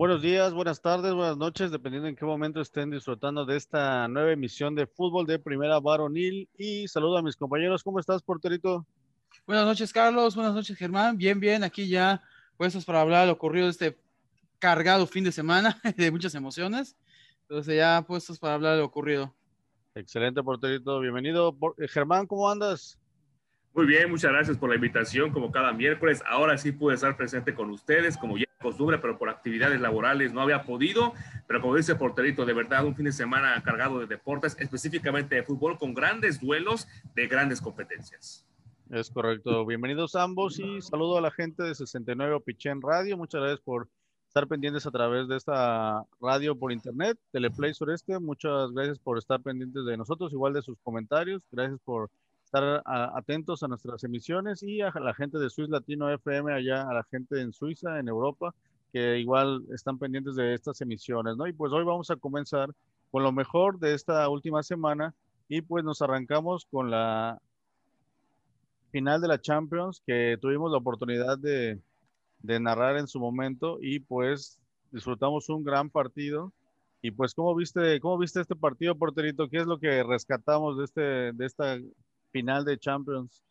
Buenos días, buenas tardes, buenas noches, dependiendo en qué momento estén disfrutando de esta nueva emisión de fútbol de Primera Varonil. Y saludo a mis compañeros. ¿Cómo estás, porterito? Buenas noches, Carlos. Buenas noches, Germán. Bien, bien, aquí ya puestos para hablar de lo ocurrido este cargado fin de semana de muchas emociones. Entonces ya puestos para hablar de lo ocurrido. Excelente, porterito. Bienvenido. Eh, Germán, ¿cómo andas? Muy bien, muchas gracias por la invitación, como cada miércoles. Ahora sí pude estar presente con ustedes, como ya costumbre, pero por actividades laborales no había podido. Pero como dice Porterito, de verdad, un fin de semana cargado de deportes, específicamente de fútbol, con grandes duelos de grandes competencias. Es correcto. Bienvenidos ambos y saludo a la gente de 69 Pichén Radio. Muchas gracias por estar pendientes a través de esta radio por internet, Teleplay Sureste. Muchas gracias por estar pendientes de nosotros, igual de sus comentarios. Gracias por estar atentos a nuestras emisiones y a la gente de Swiss Latino FM, allá a la gente en Suiza, en Europa, que igual están pendientes de estas emisiones, ¿no? Y pues hoy vamos a comenzar con lo mejor de esta última semana y pues nos arrancamos con la final de la Champions que tuvimos la oportunidad de, de narrar en su momento y pues disfrutamos un gran partido. Y pues, ¿cómo viste, cómo viste este partido, porterito? ¿Qué es lo que rescatamos de, este, de esta final de Champions?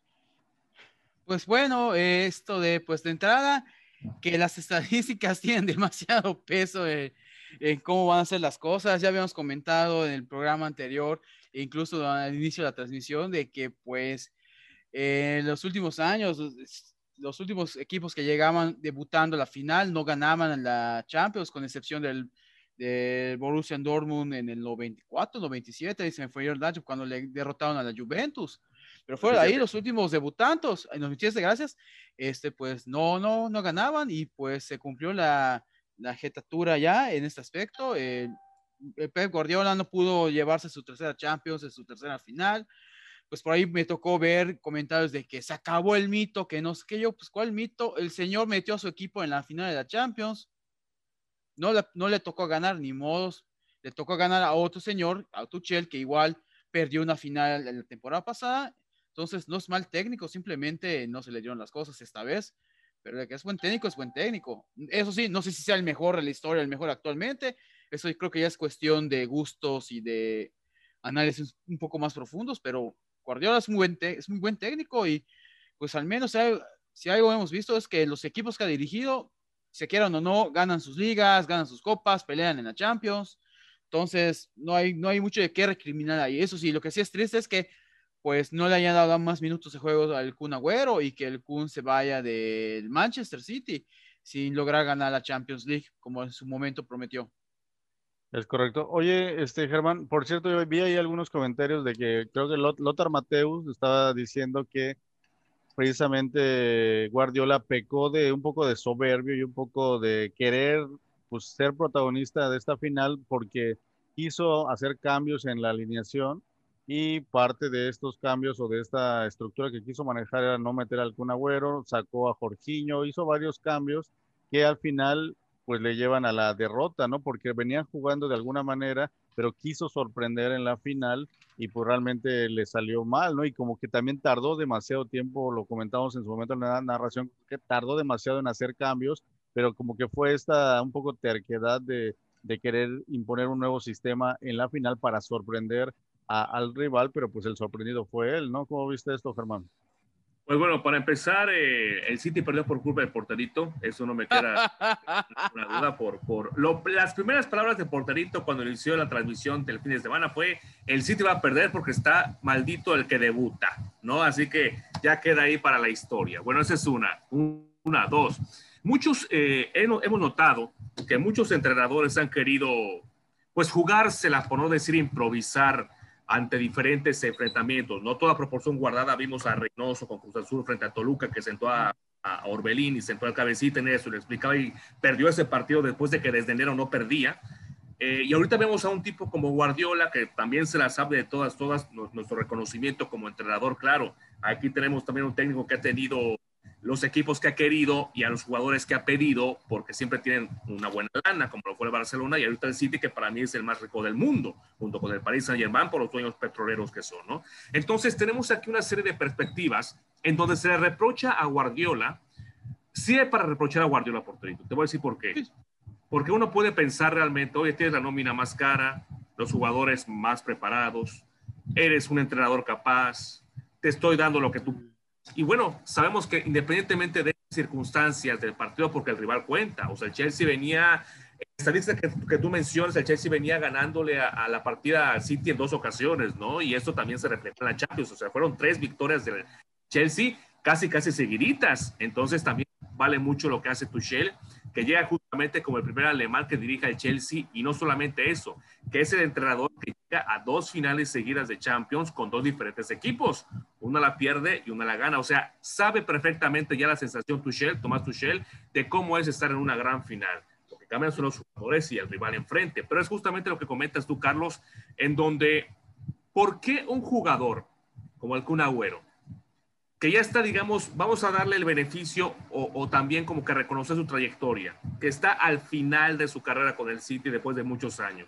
Pues bueno, esto de, pues de entrada, que las estadísticas tienen demasiado peso en, cómo van a ser las cosas. Ya habíamos comentado en el programa anterior, incluso al inicio de la transmisión, de que pues en los últimos años, los últimos equipos que llegaban debutando a la final no ganaban en la Champions, con excepción del, del Borussia Dortmund en el 94, 97, y se me fue el cuando le derrotaron a la Juventus. Pero fuera de ahí, los últimos debutantes, en los de gracias, este, pues no, no, no ganaban y pues se cumplió la, la jetatura ya en este aspecto. Eh, Pep Guardiola no pudo llevarse su tercera Champions, su tercera final. Pues por ahí me tocó ver comentarios de que se acabó el mito, que no sé qué yo, pues cuál mito, el señor metió a su equipo en la final de la Champions. No le, no le tocó ganar ni modos, le tocó ganar a otro señor, a Tuchel, que igual perdió una final la temporada pasada entonces, no es mal técnico, simplemente no se le dieron las cosas esta vez. Pero de que es buen técnico, es buen técnico. Eso sí, no sé si sea el mejor de la historia, el mejor actualmente. Eso creo que ya es cuestión de gustos y de análisis un poco más profundos, pero Guardiola es muy buen, es muy buen técnico y pues al menos si algo hemos visto es que los equipos que ha dirigido, se quieran o no, ganan sus ligas, ganan sus copas, pelean en la Champions. Entonces, no hay, no hay mucho de qué recriminar ahí. Eso sí, lo que sí es triste es que pues no le hayan dado más minutos de juego al Kun Agüero y que el Kun se vaya del Manchester City sin lograr ganar la Champions League como en su momento prometió. Es correcto. Oye, este Germán, por cierto, yo vi ahí algunos comentarios de que creo que Lothar Mateus estaba diciendo que precisamente Guardiola pecó de un poco de soberbio y un poco de querer pues, ser protagonista de esta final porque quiso hacer cambios en la alineación y parte de estos cambios o de esta estructura que quiso manejar era no meter al Kun Agüero, sacó a Jorginho, hizo varios cambios que al final pues le llevan a la derrota, ¿no? Porque venían jugando de alguna manera, pero quiso sorprender en la final y pues realmente le salió mal, ¿no? Y como que también tardó demasiado tiempo, lo comentamos en su momento en la narración, que tardó demasiado en hacer cambios, pero como que fue esta un poco terquedad de, de querer imponer un nuevo sistema en la final para sorprender al rival, pero pues el sorprendido fue él, ¿no? ¿Cómo viste esto, Germán? Pues bueno, para empezar, eh, el City perdió por culpa del porterito, eso no me queda una duda por, por las primeras palabras de porterito cuando inició la transmisión del fin de semana fue, el City va a perder porque está maldito el que debuta, ¿no? Así que ya queda ahí para la historia. Bueno, esa es una. Una, dos. Muchos, eh, hemos notado que muchos entrenadores han querido, pues, jugársela, por no decir improvisar, ante diferentes enfrentamientos. No toda proporción guardada. Vimos a Reynoso con Cruz Azul frente a Toluca, que sentó a, Orbelín y sentó al cabecita en eso. Le explicaba y perdió ese partido después de que desde enero no perdía. Eh, y ahorita vemos a un tipo como Guardiola, que también se la sabe de todas, todas, nuestro reconocimiento como entrenador, claro. Aquí tenemos también un técnico que ha tenido los equipos que ha querido y a los jugadores que ha pedido, porque siempre tienen una buena lana, como lo fue el Barcelona y ahorita el City, que para mí es el más rico del mundo, junto con el Paris Saint-Germain por los dueños petroleros que son, ¿no? Entonces, tenemos aquí una serie de perspectivas en donde se le reprocha a Guardiola, sí es para reprochar a Guardiola, por Te voy a decir por qué. Porque uno puede pensar realmente, oye, tienes la nómina más cara, los jugadores más preparados, eres un entrenador capaz, te estoy dando lo que tú... Y bueno, sabemos que independientemente de circunstancias del partido, porque el rival cuenta, o sea, el Chelsea venía, estadística que, que tú mencionas, el Chelsea venía ganándole a, la partida al City en dos ocasiones, ¿no? Y esto también se refleja en la Champions, o sea, fueron tres victorias del Chelsea casi, casi seguiditas, entonces también vale mucho lo que hace Tuchel, que llega justamente como el primer alemán que dirige el Chelsea y no solamente eso, que es el entrenador que llega a dos finales seguidas de Champions con dos diferentes equipos. Una la pierde y una la gana. O sea, sabe perfectamente ya la sensación Tuchel, Tomás Tuchel, de cómo es estar en una gran final. Lo que cambian son los jugadores y el rival enfrente. Pero es justamente lo que comentas tú, Carlos, en donde, ¿por qué un jugador como el Kun Agüero, que ya está, digamos, vamos a darle el beneficio o, también como que reconocer su trayectoria, que está al final de su carrera con el City después de muchos años.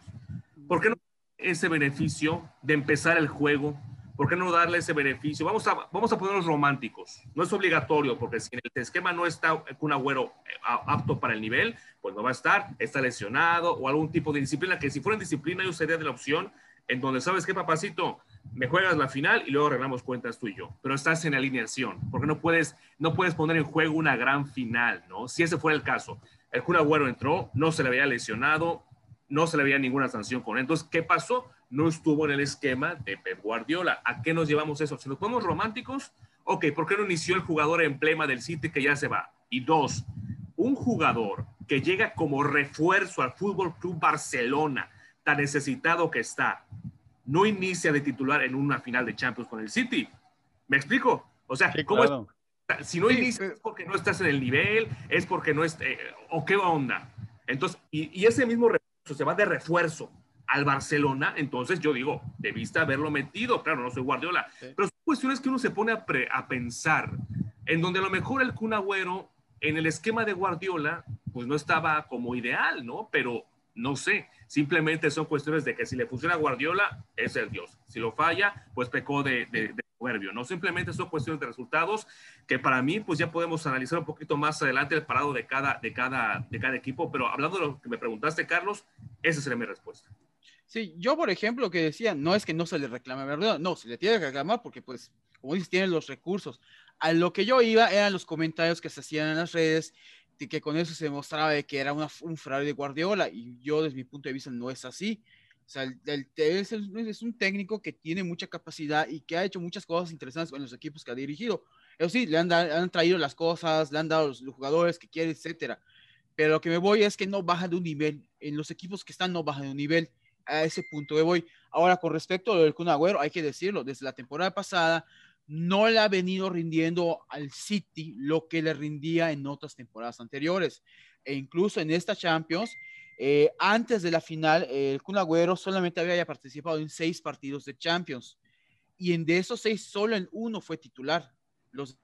¿Por qué no ese beneficio de empezar el juego? ¿Por qué no darle ese beneficio? Vamos a, vamos a ponerlos románticos. No es obligatorio, porque si en el esquema no está un agüero apto para el nivel, pues no va a estar, está lesionado o algún tipo de disciplina, que si fuera en disciplina yo sería de la opción en donde, ¿sabes qué, papacito? Me juegas la final y luego arreglamos cuentas tú y yo, pero estás en alineación, porque no puedes, no puedes poner en juego una gran final, ¿no? Si ese fuera el caso. El Kun Agüero entró, no se le había lesionado, no se le había ninguna sanción con él. Entonces, ¿qué pasó? No estuvo en el esquema de Pep Guardiola. ¿A qué nos llevamos eso? Si nos ponemos románticos, ok, ¿por qué no inició el jugador emblema del City que ya se va? Y dos, un jugador que llega como refuerzo al Fútbol Club Barcelona, tan necesitado que está, no inicia de titular en una final de Champions con el City. ¿Me explico? O sea, sí, ¿cómo claro. es? Si no sí, inicia es porque no estás en el nivel, es porque no es, eh, o qué onda. Entonces, y, y, ese mismo refuerzo se va de refuerzo al Barcelona, entonces yo digo, debiste haberlo metido, claro, no soy Guardiola, sí. pero son cuestiones que uno se pone a, pre, a pensar, en donde a lo mejor el Kun Agüero, en el esquema de Guardiola, pues no estaba como ideal, ¿no? Pero no sé, simplemente son cuestiones de que si le funciona a Guardiola, es el Dios. Si lo falla, pues pecó de, de, de soberbio. No simplemente son cuestiones de resultados que para mí, pues ya podemos analizar un poquito más adelante el parado de cada, de cada, de cada equipo. Pero hablando de lo que me preguntaste, Carlos, esa sería mi respuesta. Sí, yo, por ejemplo, que decía, no es que no se le reclame, ¿verdad? No, se le tiene que reclamar porque, pues, como dices, tiene los recursos. A lo que yo iba eran los comentarios que se hacían en las redes que con eso se demostraba de que era una, un fraude de Guardiola y yo desde mi punto de vista no es así. O sea, el, el, es, es, un técnico que tiene mucha capacidad y que ha hecho muchas cosas interesantes en los equipos que ha dirigido. Eso sí, le han, da, han traído las cosas, le han dado los, los, jugadores que quiere, etcétera. Pero lo que me voy es que no baja de un nivel. En los equipos que están no baja de un nivel. A ese punto me voy. Ahora, con respecto a lo del Kun Agüero, hay que decirlo, desde la temporada pasada no le ha venido rindiendo al City lo que le rindía en otras temporadas anteriores. E incluso en esta Champions, eh, antes de la final, el Kun Agüero solamente había participado en seis partidos de Champions. Y en de esos seis, solo en uno fue titular. Los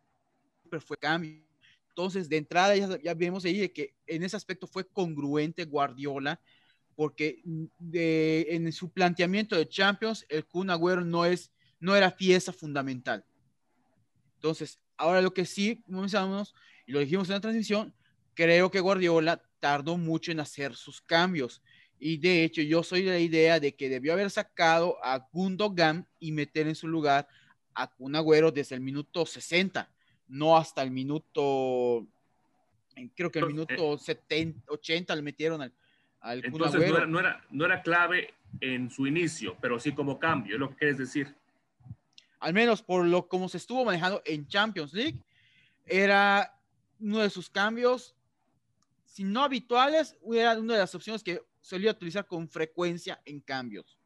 fue cambio. Entonces, de entrada ya, ya vemos ahí que en ese aspecto fue congruente Guardiola, porque en su planteamiento de Champions, el Kun Agüero no, es, no era pieza fundamental. Entonces, ahora lo que sí comenzamos, y lo dijimos en la transmisión, creo que Guardiola tardó mucho en hacer sus cambios. Y de hecho, yo soy de la idea de que debió haber sacado a Gundogan y meter en su lugar a Kun Agüero desde el minuto 60, no hasta el minuto, creo que el minuto 70, 80 le metieron al, al Entonces, Kun Agüero. No era, no, era, no era clave en su inicio, pero sí como cambio, es lo que quieres decir al menos por lo como se estuvo manejando en Champions League, era uno de sus cambios, si no habituales, era una de las opciones que solía utilizar con frecuencia en cambios.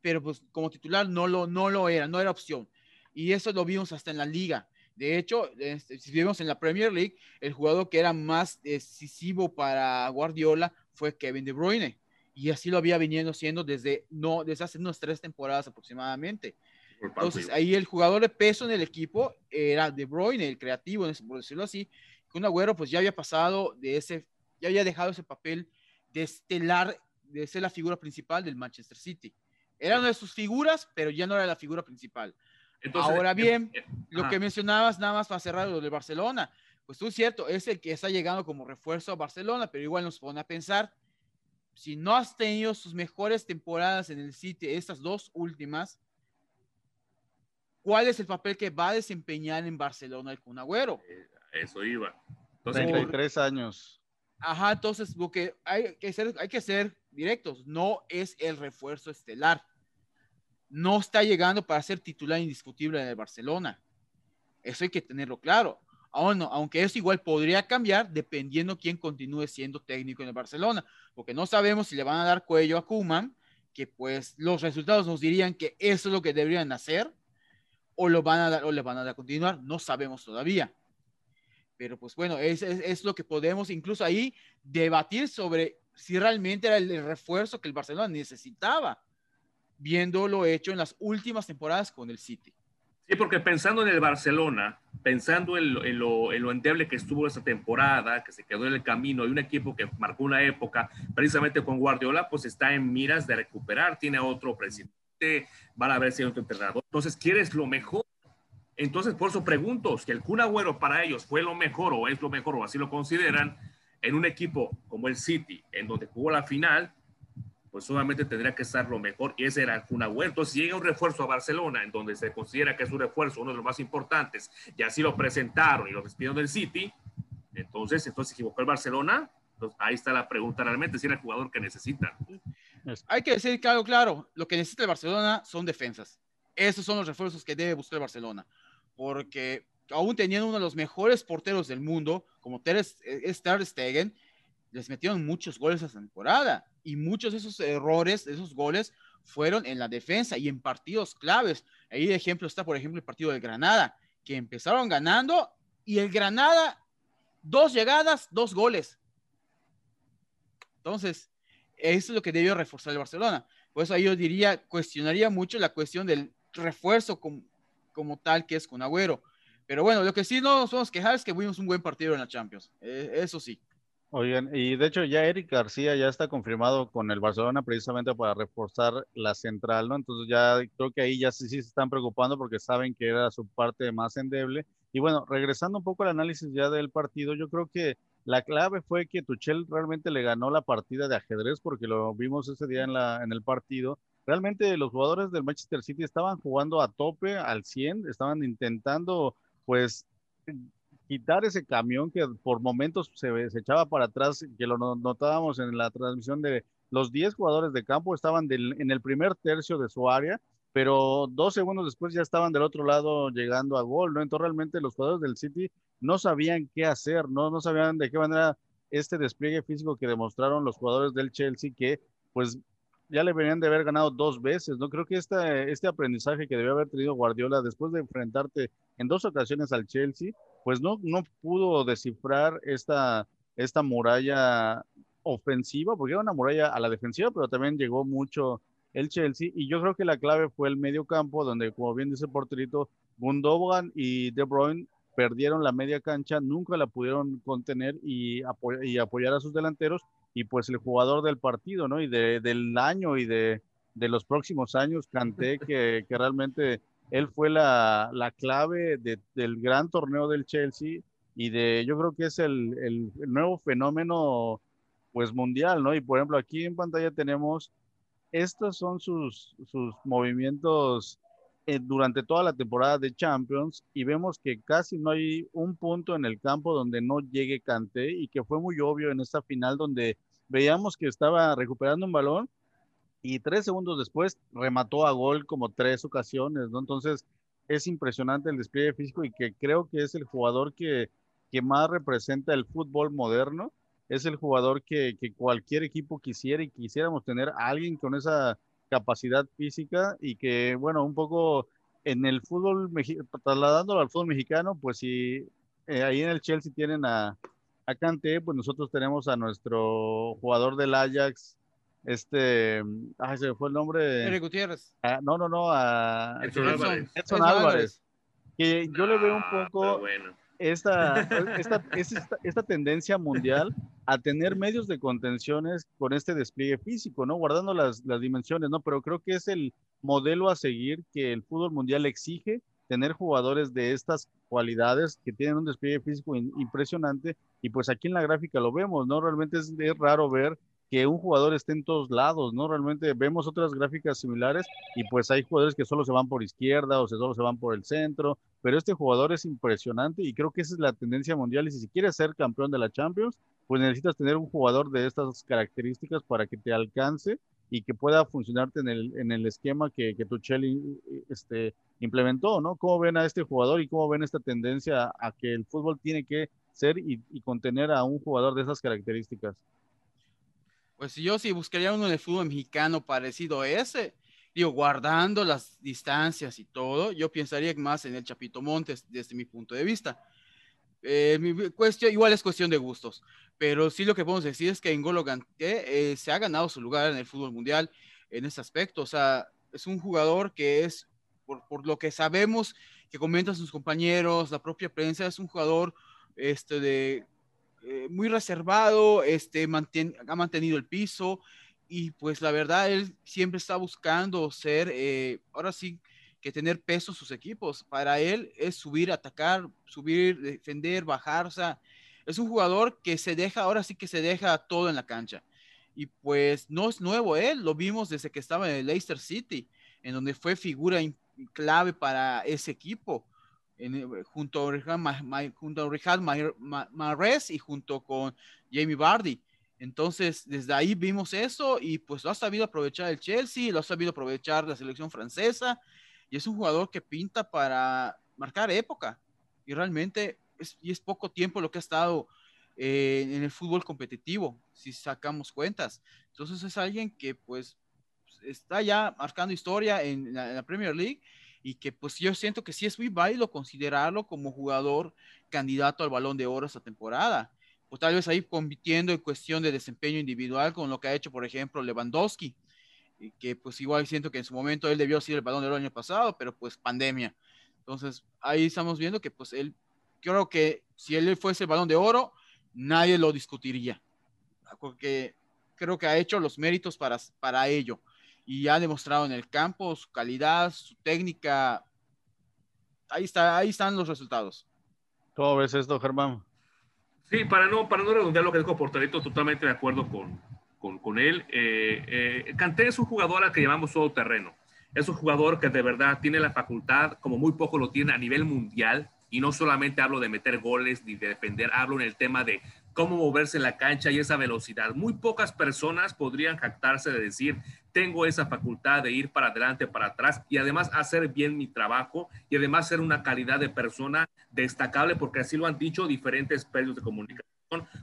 Pero pues como titular no lo, no lo era, no era opción. Y eso lo vimos hasta en la liga. De hecho, este, si vimos en la Premier League, el jugador que era más decisivo para Guardiola fue Kevin De Bruyne. Y así lo había venido siendo desde, no, desde hace unas tres temporadas aproximadamente. Entonces, ahí el jugador de peso en el equipo era De Bruyne, el creativo, por decirlo así. Un Agüero, pues ya había pasado de ese, ya había dejado ese papel de estelar, de ser la figura principal del Manchester City. Era una de sus figuras, pero ya no era la figura principal. Entonces, Ahora eh, bien, eh, eh, lo que mencionabas nada más para cerrar lo de Barcelona, pues tú es cierto, es el que está llegando como refuerzo a Barcelona, pero igual nos pone a pensar si no has tenido sus mejores temporadas en el City, estas dos últimas, ¿cuál es el papel que va a desempeñar en Barcelona el Kun Agüero? Eh, Eso iba. Entonces, 33 años. Ajá, entonces lo que hay que ser, hay que ser directos, no es el refuerzo estelar. No está llegando para ser titular indiscutible en el Barcelona. Eso hay que tenerlo claro. Aún no, aunque eso igual podría cambiar dependiendo quién continúe siendo técnico en el Barcelona, porque no sabemos si le van a dar cuello a Kuman, que pues los resultados nos dirían que eso es lo que deberían hacer, o lo van a dar, o le van a dar continuar, no sabemos todavía. Pero pues bueno, es, es, es, lo que podemos incluso ahí debatir sobre si realmente era el refuerzo que el Barcelona necesitaba, viendo lo hecho en las últimas temporadas con el City. Sí, porque pensando en el Barcelona, pensando en lo, en, lo, en lo, endeble que estuvo esa temporada, que se quedó en el camino, y un equipo que marcó una época, precisamente con Guardiola, pues está en miras de recuperar, tiene otro presidente, van a ver si hay otro entrenador. Entonces, quieres lo mejor. Entonces, por eso pregunto, si el Kun Agüero para ellos fue lo mejor o es lo mejor o así lo consideran, en un equipo como el City, en donde jugó la final, pues obviamente tendría que estar lo mejor y ese era el Kun Agüero. Entonces, si llega un refuerzo a Barcelona, en donde se considera que es un refuerzo, uno de los más importantes, y así lo presentaron y lo despidieron del City, entonces, entonces equivocó el Barcelona. Entonces, ahí está la pregunta realmente, si era el jugador que necesitan. Hay que decir claro, claro, lo que necesita el Barcelona son defensas. Esos son los refuerzos que debe buscar el Barcelona, porque aún teniendo uno de los mejores porteros del mundo, como Ter Stegen, les metieron muchos goles esa temporada y muchos de esos errores, de esos goles, fueron en la defensa y en partidos claves. Ahí de ejemplo está, por ejemplo, el partido del Granada, que empezaron ganando y el Granada, dos llegadas, dos goles. Entonces, eso es lo que debió reforzar el Barcelona. Por eso yo diría, cuestionaría mucho la cuestión del refuerzo como, como tal que es con Agüero. Pero bueno, lo que sí no nos podemos quejar es que fuimos un buen partido en la Champions. Eh, eso sí. Oigan, y de hecho ya Eric García ya está confirmado con el Barcelona precisamente para reforzar la central, ¿no? Entonces ya creo que ahí ya sí, sí se están preocupando porque saben que era su parte más endeble. Y bueno, regresando un poco al análisis ya del partido, yo creo que la clave fue que Tuchel realmente le ganó la partida de ajedrez porque lo vimos ese día en, la, en el partido. Realmente los jugadores del Manchester City estaban jugando a tope, al 100, estaban intentando pues quitar ese camión que por momentos se, echaba para atrás, que lo notábamos en la transmisión de los 10 jugadores de campo estaban en el primer tercio de su área, pero dos segundos después ya estaban del otro lado llegando a gol, ¿no? Entonces realmente los jugadores del City no sabían qué hacer, ¿no? No sabían de qué manera este despliegue físico que demostraron los jugadores del Chelsea que pues ya le venían de haber ganado dos veces, ¿no? Creo que este, aprendizaje que debió haber tenido Guardiola después de enfrentarte en dos ocasiones al Chelsea, pues no, no pudo descifrar esta, esta muralla ofensiva, porque era una muralla a la defensiva, pero también llegó mucho el Chelsea, y yo creo que la clave fue el medio campo, donde, como bien dice porterito, Gundogan y De Bruyne perdieron la media cancha, nunca la pudieron contener y, apo y apoyar a sus delanteros, y pues el jugador del partido, ¿no? Y de, del año y de, de los próximos años, Canté, que, que realmente él fue la, la clave de, del gran torneo del Chelsea y de, yo creo que es el, el, el, nuevo fenómeno pues mundial, ¿no? Y por ejemplo, aquí en pantalla tenemos, estos son sus, sus movimientos eh, durante toda la temporada de Champions y vemos que casi no hay un punto en el campo donde no llegue Kanté y que fue muy obvio en esta final donde veíamos que estaba recuperando un balón y tres segundos después remató a gol como tres ocasiones. Entonces es impresionante el despliegue físico y que creo que es el jugador que, que más representa el fútbol moderno, es el jugador que, que, cualquier equipo quisiera y quisiéramos tener a alguien con esa capacidad física y que, bueno, un poco en el fútbol, trasladándolo al fútbol mexicano, pues si eh, ahí en el Chelsea tienen a, a Kanté, pues nosotros tenemos a nuestro jugador del Ajax, este, ay, se me fue el nombre. Eric Gutiérrez. Ah, no, no, no, a Edson Álvarez. Edson Álvarez. Que yo le veo un Ah, poco pero bueno. Esta, esta, esta, esta tendencia mundial a tener medios de contenciones con este despliegue físico, ¿no? Guardando las, las dimensiones, ¿no? Pero creo que es el modelo a seguir que el fútbol mundial exige tener jugadores de estas cualidades que tienen un despliegue físico impresionante y pues aquí en la gráfica lo vemos, ¿no? Realmente es raro ver que un jugador esté en todos lados, ¿no? Realmente vemos otras gráficas similares y pues hay jugadores que solo se van por izquierda o solo se van por el centro, pero este jugador es impresionante y creo que esa es la tendencia mundial y si quieres ser campeón de la Champions, pues necesitas tener un jugador de estas características para que te alcance y que pueda funcionarte en el, en el esquema que, que Tuchel este, implementó, ¿no? ¿Cómo ven a este jugador y cómo ven esta tendencia a que el fútbol tiene que ser y contener a un jugador de esas características? Pues yo sí buscaría uno de fútbol mexicano parecido a ese, digo, guardando las distancias y todo, yo pensaría más en el Chapito Montes desde mi punto de vista. Eh, mi cuestión, igual es cuestión de gustos, pero sí lo que podemos decir es que Engolo Kanté eh, se ha ganado su lugar en el fútbol mundial en ese aspecto, o sea, es un jugador que es, por, por lo que sabemos, que comentan sus compañeros, la propia prensa, es un jugador este, de eh, muy reservado, este, ha mantenido el piso y pues la verdad él siempre está buscando ser, eh, ahora sí, que tener peso en sus equipos. Para él es subir, atacar, subir, defender, bajar, o sea, es un jugador que se deja, ahora sí que se deja todo en la cancha. Y pues no es nuevo él, lo vimos desde que estaba en el Leicester City, en donde fue figura clave para ese equipo junto a Richard, Mahrez y junto con Jamie Vardy. Entonces, desde ahí vimos eso y pues lo ha sabido aprovechar el Chelsea, lo ha sabido aprovechar la selección francesa y es un jugador que pinta para marcar época y realmente es, y es poco tiempo lo que ha estado eh, en el fútbol competitivo, si sacamos cuentas. Entonces es alguien que pues está ya marcando historia en la Premier League y que pues yo siento que sí es muy válido considerarlo como jugador candidato al balón de oro esta temporada. Pues tal vez ahí compitiendo en cuestión de desempeño individual con lo que ha hecho, por ejemplo, Lewandowski, y que pues igual siento que en su momento él debió ser el balón de oro el año pasado, pero pues pandemia. Entonces ahí estamos viendo que pues él, creo que si él fuese el balón de oro, nadie lo discutiría, porque creo que ha hecho los méritos para, para ello y ha demostrado en el campo su calidad, su técnica. Ahí, está, ahí están los resultados. ¿Cómo ves esto, Germán? Sí, para no, para no redondear lo que dijo Porterito, totalmente de acuerdo con, con, con él. Eh, eh, Canté es un jugador al que llamamos todo terreno. Es un jugador que de verdad tiene la facultad, como muy poco lo tiene a nivel mundial, y no solamente hablo de meter goles ni de defender, hablo en el tema de cómo moverse en la cancha y esa velocidad. Muy pocas personas podrían jactarse de decir, tengo esa facultad de ir para adelante, para atrás y además hacer bien mi trabajo y además ser una calidad de persona destacable, porque así lo han dicho diferentes medios de comunicación,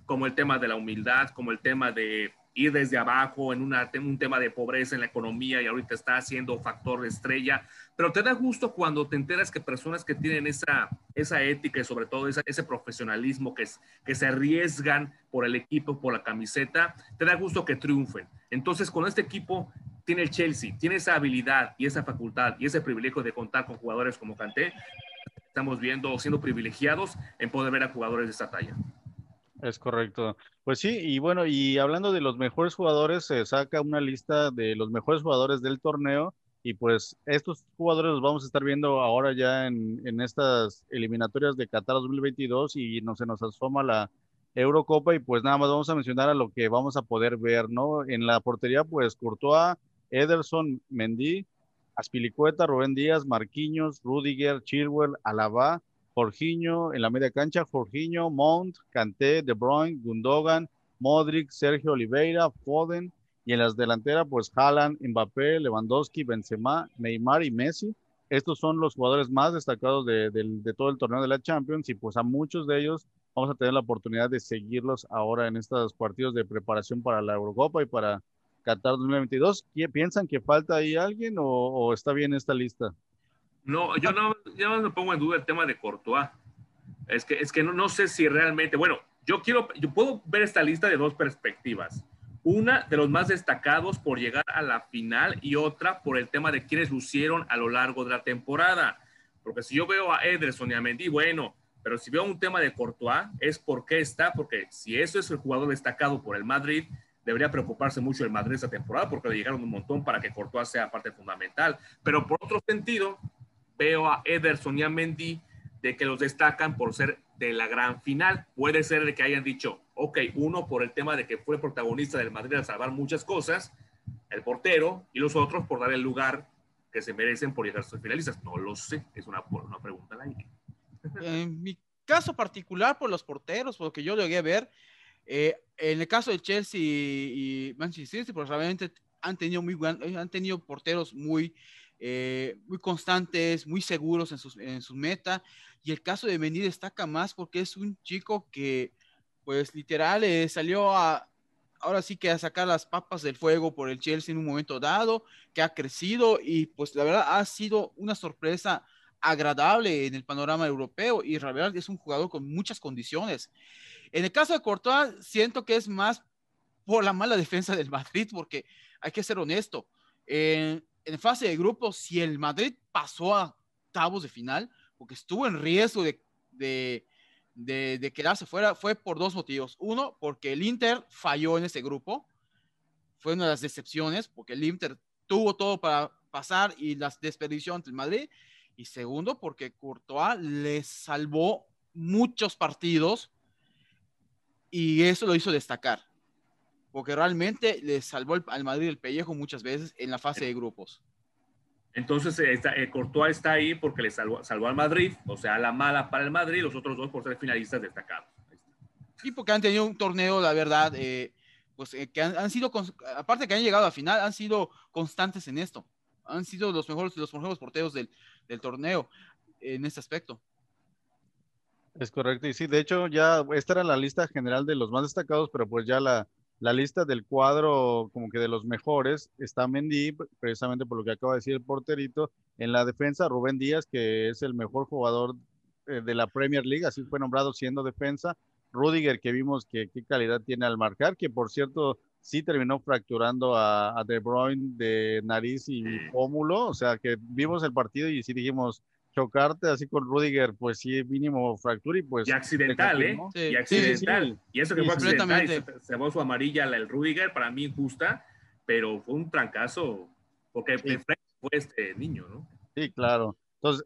como el tema de la humildad, como el tema de ir desde abajo en un tema de pobreza en la economía y ahorita está haciendo factor de estrella, pero te da gusto cuando te enteras que personas que tienen esa, esa ética y sobre todo ese profesionalismo que, es, que se arriesgan por el equipo, por la camiseta, te da gusto que triunfen. Entonces, con este equipo tiene el Chelsea, tiene esa habilidad y esa facultad y ese privilegio de contar con jugadores como Kanté, estamos viendo, siendo privilegiados en poder ver a jugadores de esta talla. Es correcto. Pues sí, y bueno, y hablando de los mejores jugadores, se saca una lista de los mejores jugadores del torneo y pues estos jugadores los vamos a estar viendo ahora ya en, en estas eliminatorias de Qatar 2022 y no se nos asoma la Eurocopa y pues nada más vamos a mencionar a lo que vamos a poder ver, ¿no? En la portería pues Courtois, Ederson, Mendy, Aspilicueta, Rubén Díaz, Marquinhos, Rudiger, Chilwell, Alaba, Jorginho en la media cancha, Jorginho, Mount, Kanté, De Bruyne, Gundogan, Modric, Sergio Oliveira, Foden, y en las delanteras, pues Haaland, Mbappé, Lewandowski, Benzema, Neymar y Messi. Estos son los jugadores más destacados de, de, todo el torneo de la Champions y pues a muchos de ellos vamos a tener la oportunidad de seguirlos ahora en estos partidos de preparación para la Eurocopa y para Qatar 2022. ¿Piensan que falta ahí alguien o, o está bien esta lista? No, yo no, yo no pongo en duda el tema de Courtois. Es que, es que no, no sé si realmente, bueno, yo quiero, yo puedo ver esta lista de dos perspectivas. Una de los más destacados por llegar a la final y otra por el tema de quienes lucieron a lo largo de la temporada. Porque si yo veo a Ederson y a Mendy, bueno, pero si veo un tema de Courtois, es por qué está, porque si eso es el jugador destacado por el Madrid, debería preocuparse mucho el Madrid esta temporada porque le llegaron un montón para que Courtois sea parte fundamental. Pero por otro sentido, veo a Ederson y a Mendy de que los destacan por ser de la gran final. Puede ser de que hayan dicho, ok, uno por el tema de que fue protagonista del Madrid al salvar muchas cosas, el portero, y los otros por dar el lugar que se merecen por llegar a sus finalistas. No lo sé, es una, una pregunta al aire. En mi caso particular, por los porteros, por lo que yo llegué a ver, eh, en el caso de Chelsea y Manchester City, pues realmente han tenido, muy, han tenido porteros muy, eh, muy constantes, muy seguros en sus, en sus meta. Y el caso de Mendy destaca más porque es un chico que, pues literal, eh, salió a, ahora sí que a sacar las papas del fuego por el Chelsea en un momento dado, que ha crecido y pues la verdad ha sido una sorpresa agradable en el panorama europeo y la verdad es un jugador con muchas condiciones. En el caso de Courtois, siento que es más por la mala defensa del Madrid, porque hay que ser honesto. En, en fase de grupos, si el Madrid pasó a octavos de final, porque estuvo en riesgo de, de, de, quedarse fuera, fue por dos motivos. Uno, porque el Inter falló en ese grupo. Fue una de las decepciones, porque el Inter tuvo todo para pasar y las desperdició ante el Madrid. Y segundo, porque Courtois le salvó muchos partidos y eso lo hizo destacar. Porque realmente le salvó al Madrid el pellejo muchas veces en la fase de grupos. Entonces, está, eh, Courtois está ahí porque le salvó, salvó, al Madrid, o sea, la mala para el Madrid, los otros dos por ser finalistas destacados. Sí, porque han tenido un torneo, la verdad, eh, pues eh, que han, sido, aparte que han llegado a final, han sido constantes en esto. Han sido los mejores, los mejores porteros del, del torneo en este aspecto. Es correcto, y sí, de hecho ya esta era la lista general de los más destacados, pero pues ya la, la lista del cuadro como que de los mejores está Mendy, precisamente por lo que acaba de decir el porterito, en la defensa Rubén Díaz, que es el mejor jugador eh, de la Premier League, así fue nombrado siendo defensa, Rudiger, que vimos que qué calidad tiene al marcar, que por cierto sí terminó fracturando a, De Bruyne de nariz y pómulo, o sea que vimos el partido y sí dijimos, chocarte así con Rudiger, pues sí, mínimo fractura y pues... Y accidental, ¿eh? Y accidental. y eso que fue accidental, se, se su amarilla el Rudiger, para mí injusta, pero fue un trancazo, porque fue este niño, ¿no? Sí, claro. Entonces,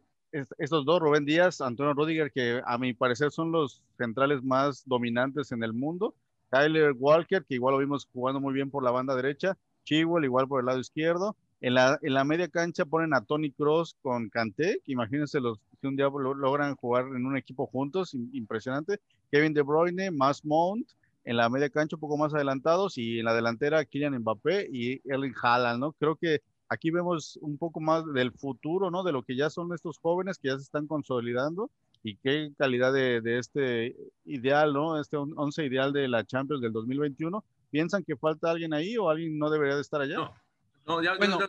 estos dos, Rubén Díaz, Antonio Rudiger, que a mi parecer son los centrales más dominantes en el mundo. Tyler Walker, que igual lo vimos jugando muy bien por la banda derecha. Chigwell, igual por el lado izquierdo. En la, en la media cancha ponen a Tony Cross con Kanté, que imagínense los, si un día logran jugar en un equipo juntos, impresionante. Kevin De Bruyne, Mass Mount, en la media cancha un poco más adelantados y en la delantera Kylian Mbappé y Erling Haaland, ¿no? Creo que aquí vemos un poco más del futuro, ¿no? De lo que ya son estos jóvenes que ya se están consolidando y qué calidad de, de este ideal, ¿no? Este once ideal de la Champions del 2021. ¿Piensan que falta alguien ahí o alguien no debería de estar allá? No. No, ya, bueno,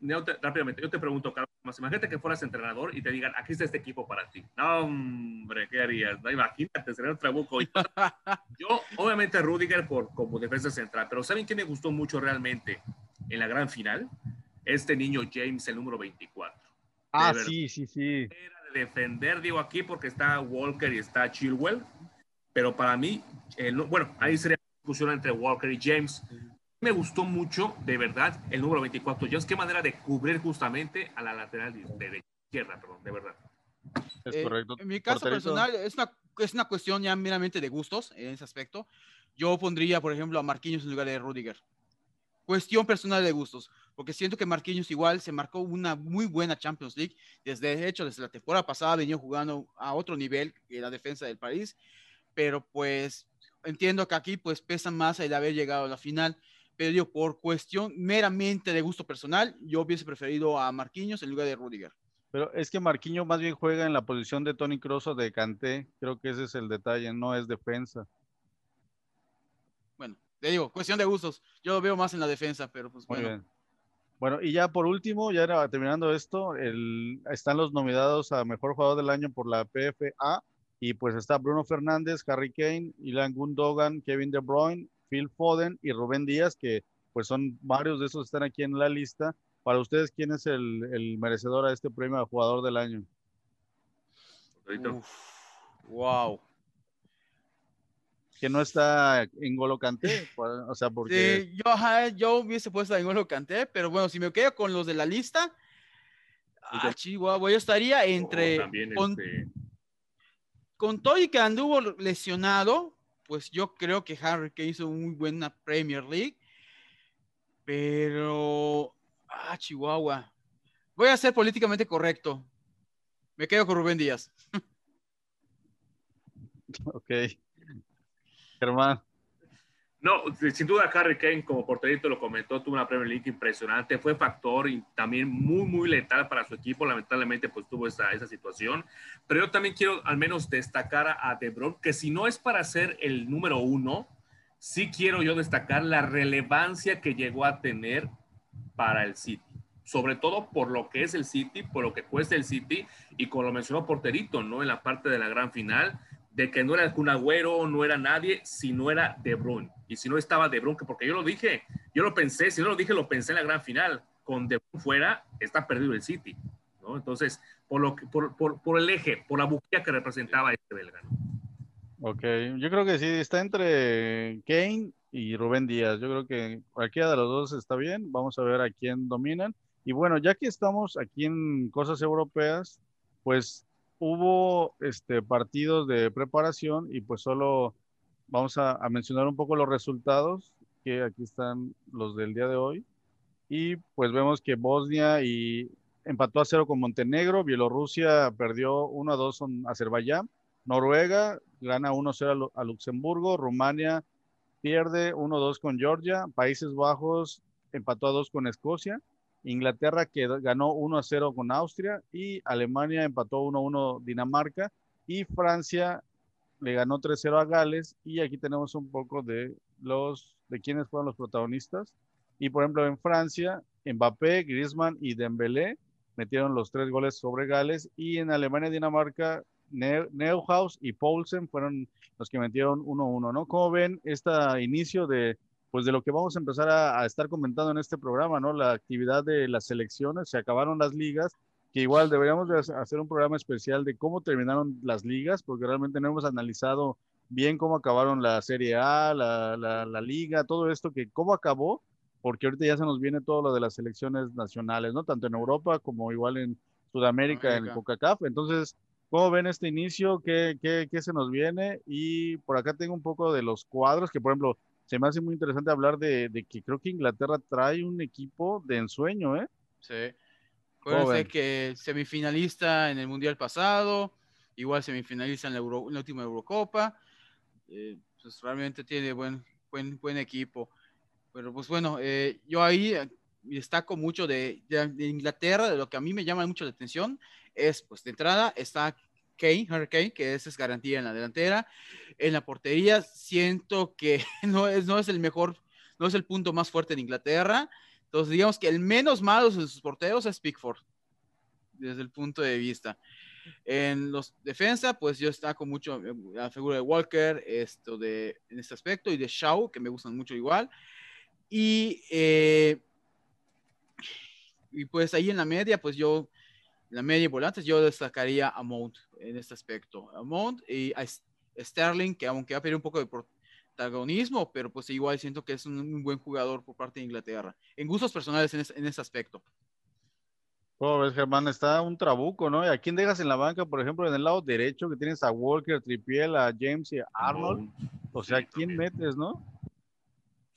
yo, te, rápidamente, yo te pregunto, Carlos, imagínate que fueras entrenador y te digan, aquí está este equipo para ti. No, hombre, ¿qué harías? No, imagínate, sería un trabuco. yo, obviamente, Rudiger por, como defensa central, pero ¿saben qué me gustó mucho realmente en la gran final? Este niño James, el número 24. Ah, sí, sí, sí. Era de defender, digo aquí, porque está Walker y está Chilwell, pero para mí, bueno, ahí sería discusión entre Walker y James me gustó mucho, de verdad, el número 24 Jones. Qué manera de cubrir justamente a la lateral de, izquierda, perdón, de verdad. Es eh, correcto. En mi caso personal, es una, es una cuestión ya meramente de gustos en ese aspecto. Yo pondría, por ejemplo, a Marquinhos en lugar de Rudiger. Cuestión personal de gustos, porque siento que Marquinhos igual se marcó una muy buena Champions League. Desde hecho, desde la temporada pasada venía jugando a otro nivel en la defensa del país, pero pues entiendo que aquí pues pesa más el haber llegado a la final pero por cuestión meramente de gusto personal, yo hubiese preferido a Marquinhos en lugar de Rudiger. Pero es que Marquinhos más bien juega en la posición de Tony Kroos o de Kanté, creo que ese es el detalle, no es defensa. Bueno, te digo, cuestión de gustos, yo lo veo más en la defensa, pero pues Muy bueno. Bien. Bueno, y ya por último, ya terminando esto, están los nominados a Mejor Jugador del Año por la PFA, y pues está Bruno Fernández, Harry Kane, Ilan Gundogan, Kevin De Bruyne, Phil Foden y Rubén Díaz, que pues son varios de esos están aquí en la lista. Para ustedes, ¿quién es el, merecedor a este premio de jugador del año? wow. Que no está en Golo Canté, o sea, porque... Sí, yo, yo hubiese puesto en Golo Canté, pero bueno, si me quedo con los de la lista, ah, Chihuahua, yo estaría entre... también este, con todo y que anduvo lesionado, pues yo creo que Harry Kane hizo muy buena Premier League. Pero, ah, Chihuahua. Voy a ser políticamente correcto. Me quedo con Rubén Díaz. ok. Germán. No, sin duda Harry Kane, como porterito lo comentó, tuvo una Premier League impresionante, fue factor y también muy, muy letal para su equipo, lamentablemente pues tuvo esa, esa situación, pero yo también quiero al menos destacar a De Bruyne, que si no es para ser el número uno, sí quiero yo destacar la relevancia que llegó a tener para el City, sobre todo por lo que es el City, por lo que cuesta el City y como lo mencionó Porterito, ¿no? En la parte de la gran final, de que no era un agüero, no era nadie, si no era De Bruyne. Y si no estaba De Bruyne, porque yo lo dije, yo lo pensé, si no lo dije, lo pensé en la gran final. Con De Bruyne fuera, está perdido el City. ¿no? Entonces, por, lo que, por, por, por, el eje, por la bujía que representaba este belga. Ok, yo creo que sí, está entre Kane y Rubén Díaz. Yo creo que cualquiera de los dos está bien. Vamos a ver a quién dominan. Y bueno, ya que estamos aquí en cosas europeas, pues hubo este, partidos de preparación y pues solo vamos a, mencionar un poco los resultados, que aquí están los del día de hoy. Y pues vemos que Bosnia y empató a cero con Montenegro, Bielorrusia perdió 1 a 2 con Azerbaiyán, Noruega gana 1 a 0 a Luxemburgo, Rumania pierde 1 a 2 con Georgia, Países Bajos empató a 2 con Escocia, Inglaterra que ganó 1 a 0 con Austria y Alemania empató 1 a 1 Dinamarca y Francia le ganó 3 0 a Gales. Y aquí tenemos un poco de los de quiénes fueron los protagonistas. Y por ejemplo en Francia Mbappé, Griezmann y Dembélé metieron los tres goles sobre Gales. Y en Alemania y Dinamarca Neuhaus y Poulsen fueron los que metieron 1-1, ¿no? ¿Cómo ven este inicio de pues de lo que vamos a empezar a, estar comentando en este programa, ¿no? La actividad de las selecciones, se acabaron las ligas, que igual deberíamos de hacer un programa especial de cómo terminaron las ligas, porque realmente no hemos analizado bien cómo acabaron la Serie A, la, la, liga, todo esto, que cómo acabó, porque ahorita ya se nos viene todo lo de las selecciones nacionales, ¿no? Tanto en Europa como igual en Sudamérica, en el CONCACAF. Entonces, ¿cómo ven este inicio? ¿Qué, qué, ¿Qué se nos viene? Y por acá tengo un poco de los cuadros, que por ejemplo, se me hace muy interesante hablar de, que creo que Inglaterra trae un equipo de ensueño, ¿eh? Sí. Acuérdense que semifinalista en el Mundial pasado, igual semifinalista en la, última Eurocopa, eh, pues realmente tiene buen, buen, buen equipo. Pero pues bueno, eh, yo ahí eh, destaco mucho de, de, Inglaterra, de lo que a mí me llama mucho la atención, es pues de entrada está Kane, Hurricane, que esa es garantía en la delantera. En la portería siento que no es, no es el mejor, no es el punto más fuerte de Inglaterra. Entonces digamos que el menos malo de sus porteros es Pickford, desde el punto de vista. En los defensa, pues yo destaco mucho eh, la figura de Walker, esto de, en este aspecto, y de Shaw, que me gustan mucho igual. Y, eh, y pues ahí en la media, pues yo la media y volantes, yo destacaría a Mount en este aspecto. A Mount y a Sterling, que aunque ha perdido un poco de protagonismo, pero pues igual siento que es un, buen jugador por parte de Inglaterra. En gustos personales en, en ese aspecto. ¿Cómo ves, Germán? Está un trabuco, ¿no? ¿Y a quién dejas en la banca, por ejemplo, en el lado derecho, que tienes a Walker, Tripiel, a James y a Arnold? O sea, ¿quién metes, no?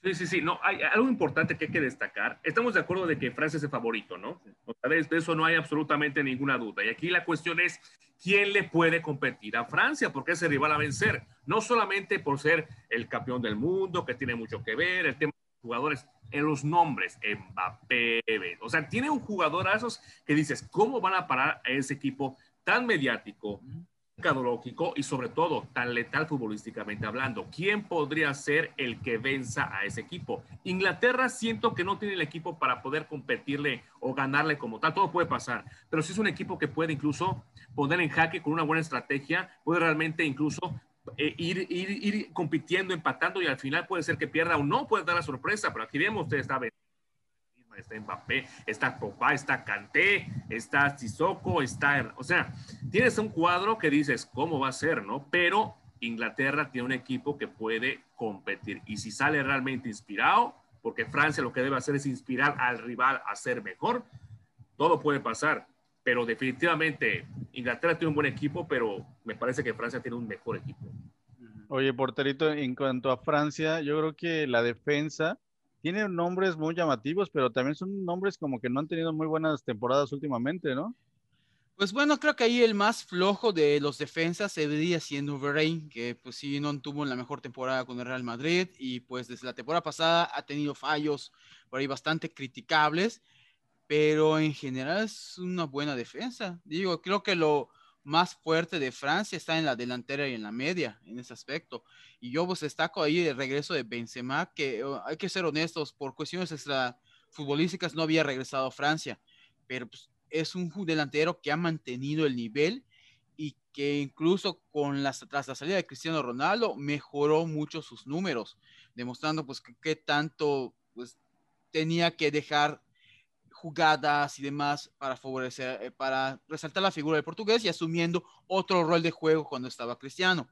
Sí, sí, sí. No, hay algo importante que hay que destacar. Estamos de acuerdo de que Francia es el favorito, ¿no? O sea, de eso no hay absolutamente ninguna duda. Y aquí la cuestión es quién le puede competir a Francia, porque ese rival a vencer. No solamente por ser el campeón del mundo, que tiene mucho que ver, el tema de jugadores, en los nombres, Mbappé. O sea, tiene un jugador a esos que dices, ¿cómo van a parar a ese equipo tan mediático, mercadológico y sobre todo tan letal futbolísticamente hablando. ¿Quién podría ser el que venza a ese equipo? Inglaterra siento que no tiene el equipo para poder competirle o ganarle como tal. Todo puede pasar, pero si es un equipo que puede incluso poner en jaque con una buena estrategia, puede realmente incluso eh, ir, ir, ir compitiendo, empatando y al final puede ser que pierda o no, puede dar la sorpresa, pero aquí vemos, ustedes saben está Mbappé, está Pogba, está Kanté, está Sissoko, está, o sea, tienes un cuadro que dices, ¿cómo va a ser, no? Pero Inglaterra tiene un equipo que puede competir y si sale realmente inspirado, porque Francia lo que debe hacer es inspirar al rival a ser mejor, todo puede pasar. pero definitivamente Inglaterra tiene un buen equipo, pero me parece que Francia tiene un mejor equipo. Oye, porterito, en cuanto a Francia, yo creo que la defensa tiene nombres muy llamativos, pero también son nombres como que no han tenido muy buenas temporadas últimamente, ¿no? Pues bueno, creo que ahí el más flojo de los defensas se vería siendo Verrein, que pues sí no tuvo la mejor temporada con el Real Madrid y pues desde la temporada pasada ha tenido fallos por ahí bastante criticables, pero en general es una buena defensa. Digo, creo que lo, más fuerte de Francia está en la delantera y en la media, en ese aspecto. Y yo pues destaco ahí el regreso de Benzema, que oh, hay que ser honestos, por cuestiones extra futbolísticas no había regresado a Francia, pero pues, es un delantero que ha mantenido el nivel y que incluso con las, tras la salida de Cristiano Ronaldo mejoró mucho sus números, demostrando pues que, tanto pues tenía que dejar jugadas y demás para favorecer, eh, para resaltar la figura del portugués y asumiendo otro rol de juego cuando estaba Cristiano.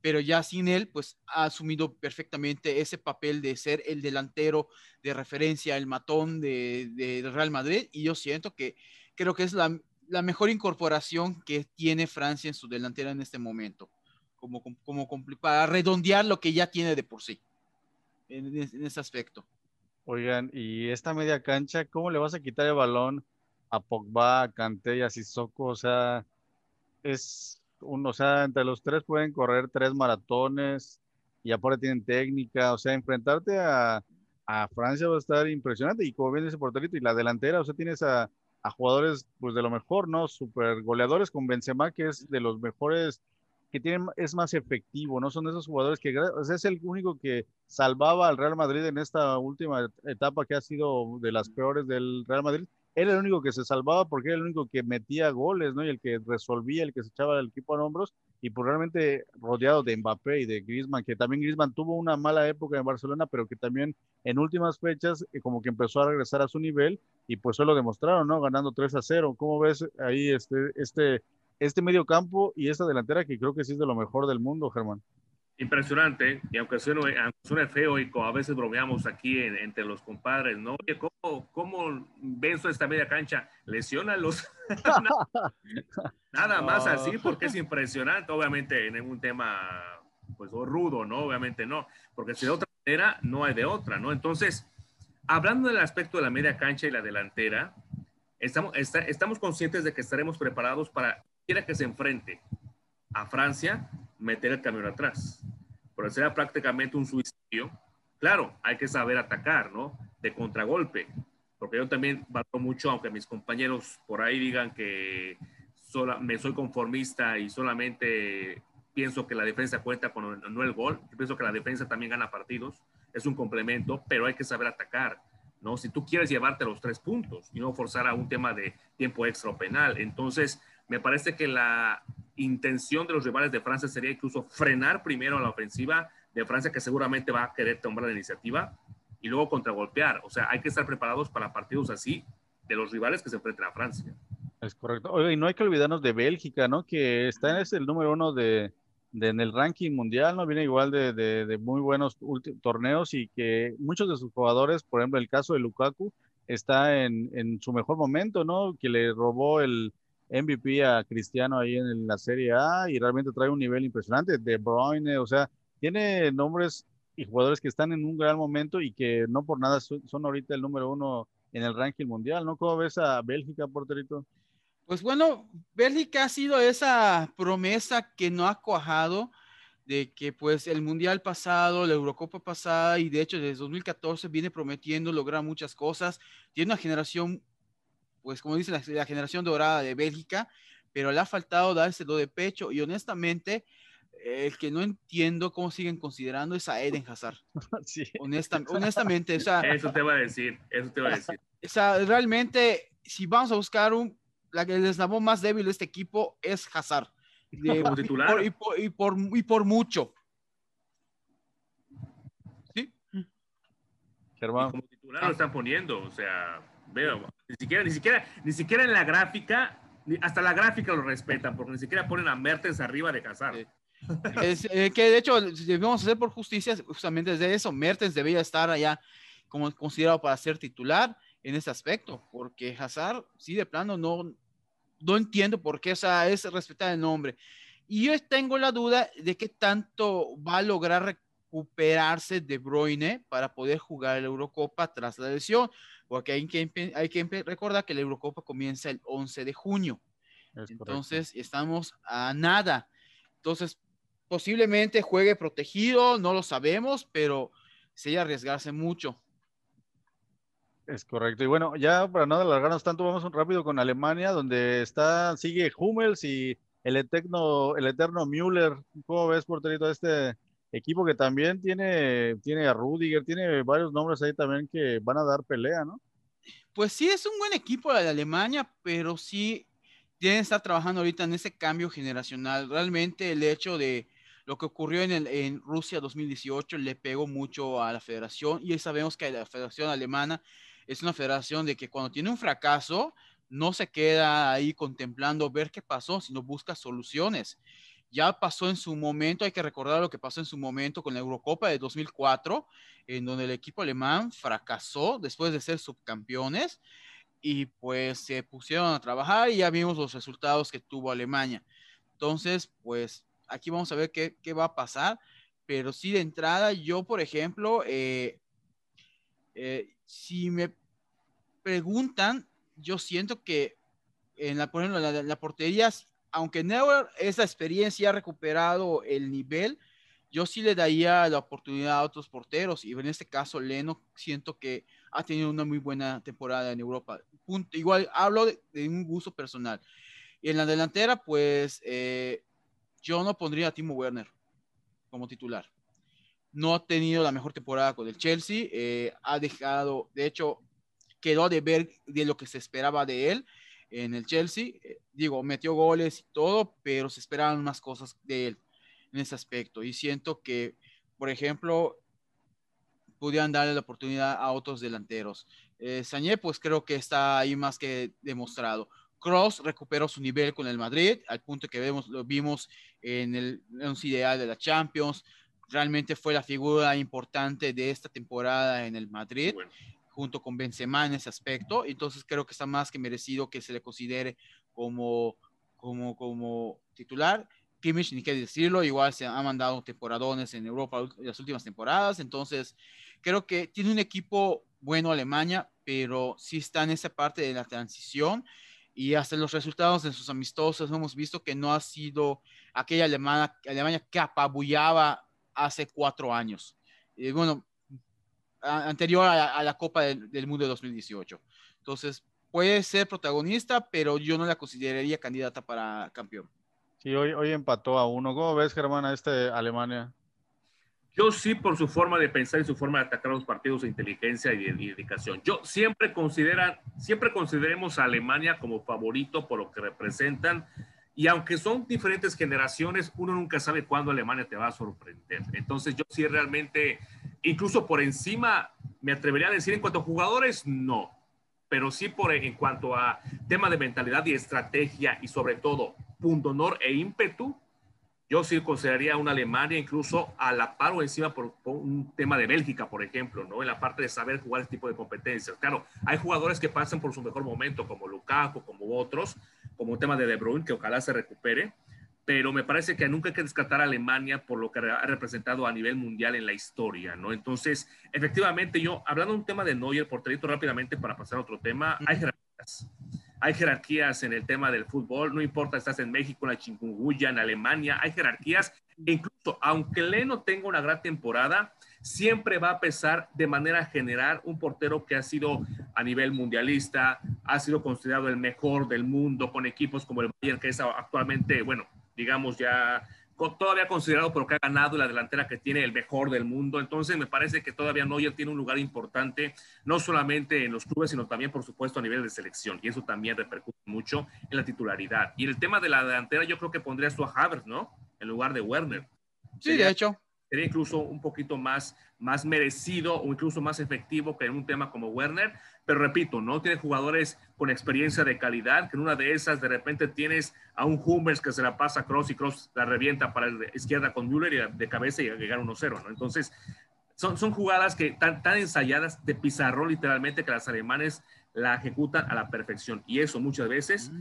Pero ya sin él, pues ha asumido perfectamente ese papel de ser el delantero de referencia, el matón de, de Real Madrid. Y yo siento que creo que es la, la, mejor incorporación que tiene Francia en su delantera en este momento, como, como, para redondear lo que ya tiene de por sí en, en ese aspecto. Oigan, y esta media cancha, ¿cómo le vas a quitar el balón a Pogba, a Kanté y a Sissoko? O sea, es uno, o sea, entre los tres pueden correr tres maratones y aparte tienen técnica, o sea, enfrentarte a, a Francia va a estar impresionante y como bien dice Porterito, y la delantera, o sea, tienes a, a jugadores pues de lo mejor, ¿no? Super goleadores con Benzema, que es de los mejores que es más efectivo, ¿no? Son esos jugadores que es el único que salvaba al Real Madrid en esta última etapa que ha sido de las peores del Real Madrid. Era el único que se salvaba porque era el único que metía goles, ¿no? Y el que resolvía, el que se echaba el equipo a hombros y pues realmente rodeado de Mbappé y de Griezmann, que también Griezmann tuvo una mala época en Barcelona, pero que también en últimas fechas eh, como que empezó a regresar a su nivel y pues eso lo demostraron, ¿no? Ganando 3 a 0. ¿Cómo ves ahí este, este este medio campo y esta delantera que creo que sí es de lo mejor del mundo, Germán. Impresionante, y aunque suene, suene feo y a veces bromeamos aquí entre los compadres, ¿no? Oye, ¿cómo, cómo venzo esta media cancha? Lesiónalos. Nada más así, porque es impresionante, obviamente en un tema pues rudo, ¿no? Obviamente no, porque si de otra manera no hay de otra, ¿no? Entonces, hablando del aspecto de la media cancha y la delantera, estamos, estamos conscientes de que estaremos preparados para quiera que se enfrente a Francia, meter el camión atrás. Pero será prácticamente un suicidio. Claro, hay que saber atacar, ¿no? De contragolpe. Porque yo también valoro mucho, aunque mis compañeros por ahí digan que sola, me soy conformista y solamente pienso que la defensa cuenta con no el gol. Yo pienso que la defensa también gana partidos. Es un complemento, pero hay que saber atacar. ¿no? Si tú quieres llevarte los tres puntos y no forzar a un tema de tiempo extra o penal. Entonces, me parece que la intención de los rivales de Francia sería incluso frenar primero la ofensiva de Francia, que seguramente va a querer tomar la iniciativa, y luego contragolpear. O sea, hay que estar preparados para partidos así de los rivales que se enfrenten a Francia. Es correcto. Oye, y no hay que olvidarnos de Bélgica, ¿no? Que está en el número uno de, en el ranking mundial, ¿no? Viene igual de, de muy buenos torneos y que muchos de sus jugadores, por ejemplo, el caso de Lukaku, está en, en su mejor momento, ¿no? Que le robó el, MVP a Cristiano ahí en la Serie A y realmente trae un nivel impresionante. De Bruyne, o sea, tiene nombres y jugadores que están en un gran momento y que no por nada son, ahorita el número uno en el ranking mundial, ¿no? ¿Cómo ves a Bélgica, porterito? Pues bueno, Bélgica ha sido esa promesa que no ha cuajado de que pues el mundial pasado, la Eurocopa pasada y de hecho desde 2014 viene prometiendo lograr muchas cosas. Tiene una generación pues como dice la, generación dorada de Bélgica, pero le ha faltado dárselo de pecho y honestamente el que no entiendo cómo siguen considerando es a Eden Hazard. Sí. honestamente, o sea, eso te va a decir, eso te va a decir. O sea, realmente, si vamos a buscar un, la que el eslabón más débil de este equipo es Hazard. como titular. Y por, y, por, y por, mucho. ¿Sí? Germán. Como titular lo están poniendo, o sea, Veo, ni siquiera, ni siquiera, ni siquiera en la gráfica, hasta la gráfica lo respetan, porque ni siquiera ponen a Mertens arriba de Casar. Es, eh, que de hecho debemos hacer por justicia justamente desde eso. Mertens debería estar allá como considerado para ser titular en ese aspecto, porque Hazard, sí, de plano, no. no entiendo por qué, o sea, es respetar el nombre. Y yo tengo la duda de qué tanto va a lograr recuperarse De Bruyne para poder jugar la Eurocopa tras la lesión, porque hay que, hay que recordar que la Eurocopa comienza el 11 de junio. Entonces, estamos a nada. Entonces, posiblemente juegue protegido, no lo sabemos, pero sería arriesgarse mucho. Es correcto. Y bueno, ya para no alargarnos tanto, vamos un rápido con Alemania, donde está, sigue Hummels y el eterno, el eterno Müller. ¿Cómo ves, porterito, este equipo que también tiene, tiene a Rudiger, tiene varios nombres ahí también que van a dar pelea, ¿no? Pues sí, es un buen equipo de Alemania, pero sí tienen que estar trabajando ahorita en ese cambio generacional. Realmente el hecho de lo que ocurrió en, el, en Rusia 2018 le pegó mucho a la federación y sabemos que la federación alemana es una federación de que cuando tiene un fracaso, no se queda ahí contemplando ver qué pasó, sino busca soluciones. Ya pasó en su momento, hay que recordar lo que pasó en su momento con la Eurocopa de 2004, en donde el equipo alemán fracasó después de ser subcampeones y pues se pusieron a trabajar y ya vimos los resultados que tuvo Alemania. Entonces, pues aquí vamos a ver qué, qué va a pasar, pero sí de entrada, yo por ejemplo, eh, eh, si me preguntan, yo siento que en la, por ejemplo, la, la portería, aunque Neuer esa experiencia ha recuperado el nivel, yo sí le daría la oportunidad a otros porteros y en este caso Leno siento que ha tenido una muy buena temporada en Europa. Punto. Igual hablo de, un gusto personal. Y en la delantera, pues eh, yo no pondría a Timo Werner como titular. No ha tenido la mejor temporada con el Chelsea. Eh, ha dejado, de hecho, quedó de ver de lo que se esperaba de él en el Chelsea. Eh, digo, metió goles y todo, pero se esperaban más cosas de él en ese aspecto. Y siento que, por ejemplo, pudieran darle la oportunidad a otros delanteros. Eh, Sañé, pues creo que está ahí más que demostrado. Cross recuperó su nivel con el Madrid, al punto que vemos, lo vimos en el once ideal de la Champions. Realmente fue la figura importante de esta temporada en el Madrid junto con Benzema en ese aspecto. Entonces creo que está más que merecido que se le considere como, como, como titular. Kimmich, ni qué decirlo, igual se ha mandado temporadones en Europa las últimas temporadas. Entonces creo que tiene un equipo bueno Alemania, pero sí está en esa parte de la transición y hasta los resultados de sus amistosos hemos visto que no ha sido aquella Alemania, Alemania que apabullaba hace cuatro años. Y bueno, anterior a, la Copa del, Mundo de 2018. Entonces, puede ser protagonista, pero yo no la consideraría candidata para campeón. Sí, hoy, hoy empató a uno. ¿Cómo ves, Germán, a este Alemania? Yo sí, por su forma de pensar y su forma de atacar los partidos de inteligencia y de, dedicación. Yo siempre considera, siempre consideremos a Alemania como favorito por lo que representan. Y aunque son diferentes generaciones, uno nunca sabe cuándo Alemania te va a sorprender. Entonces yo sí realmente incluso por encima, me atrevería a decir en cuanto a jugadores, no, pero sí por en cuanto a tema de mentalidad y estrategia y sobre todo punto honor e ímpetu, yo sí consideraría una Alemania incluso a la par o encima por, un tema de Bélgica, por ejemplo, ¿no? En la parte de saber jugar este tipo de competencias. Claro, hay jugadores que pasan por su mejor momento, como Lukaku, como otros, como un tema de De Bruyne, que ojalá se recupere, pero me parece que nunca hay que descartar a Alemania por lo que ha representado a nivel mundial en la historia, ¿no? Entonces, efectivamente, yo, hablando de un tema de Neuer, porterito rápidamente para pasar a otro tema, hay jerarquías. Hay jerarquías en el tema del fútbol, no importa estás en México, en la Chingunguya, en Alemania, hay jerarquías. E incluso, aunque Leno tenga una gran temporada, siempre va a pesar de manera general un portero que ha sido a nivel mundialista, ha sido considerado el mejor del mundo con equipos como el Bayern, que es actualmente, bueno, digamos, ya todavía considerado, pero que ha ganado la delantera que tiene el mejor del mundo. Entonces, me parece que todavía Neuer tiene un lugar importante, no solamente en los clubes, sino también, por supuesto, a nivel de selección. Y eso también repercute mucho en la titularidad. Y el tema de la delantera, yo creo que pondría a Havertz, ¿no? En lugar de Werner. Sí, de hecho sería incluso un poquito más, más merecido o incluso más efectivo que en un tema como Werner. Pero repito, no tiene jugadores con experiencia de calidad, que en una de esas de repente tienes a un Hummels que se la pasa a Cross y Cross la revienta para la izquierda con Müller y de cabeza y llegar 1-0, ¿no? Entonces, son, son jugadas que están tan ensayadas de pizarrón literalmente que las alemanes la ejecutan a la perfección. Y eso muchas veces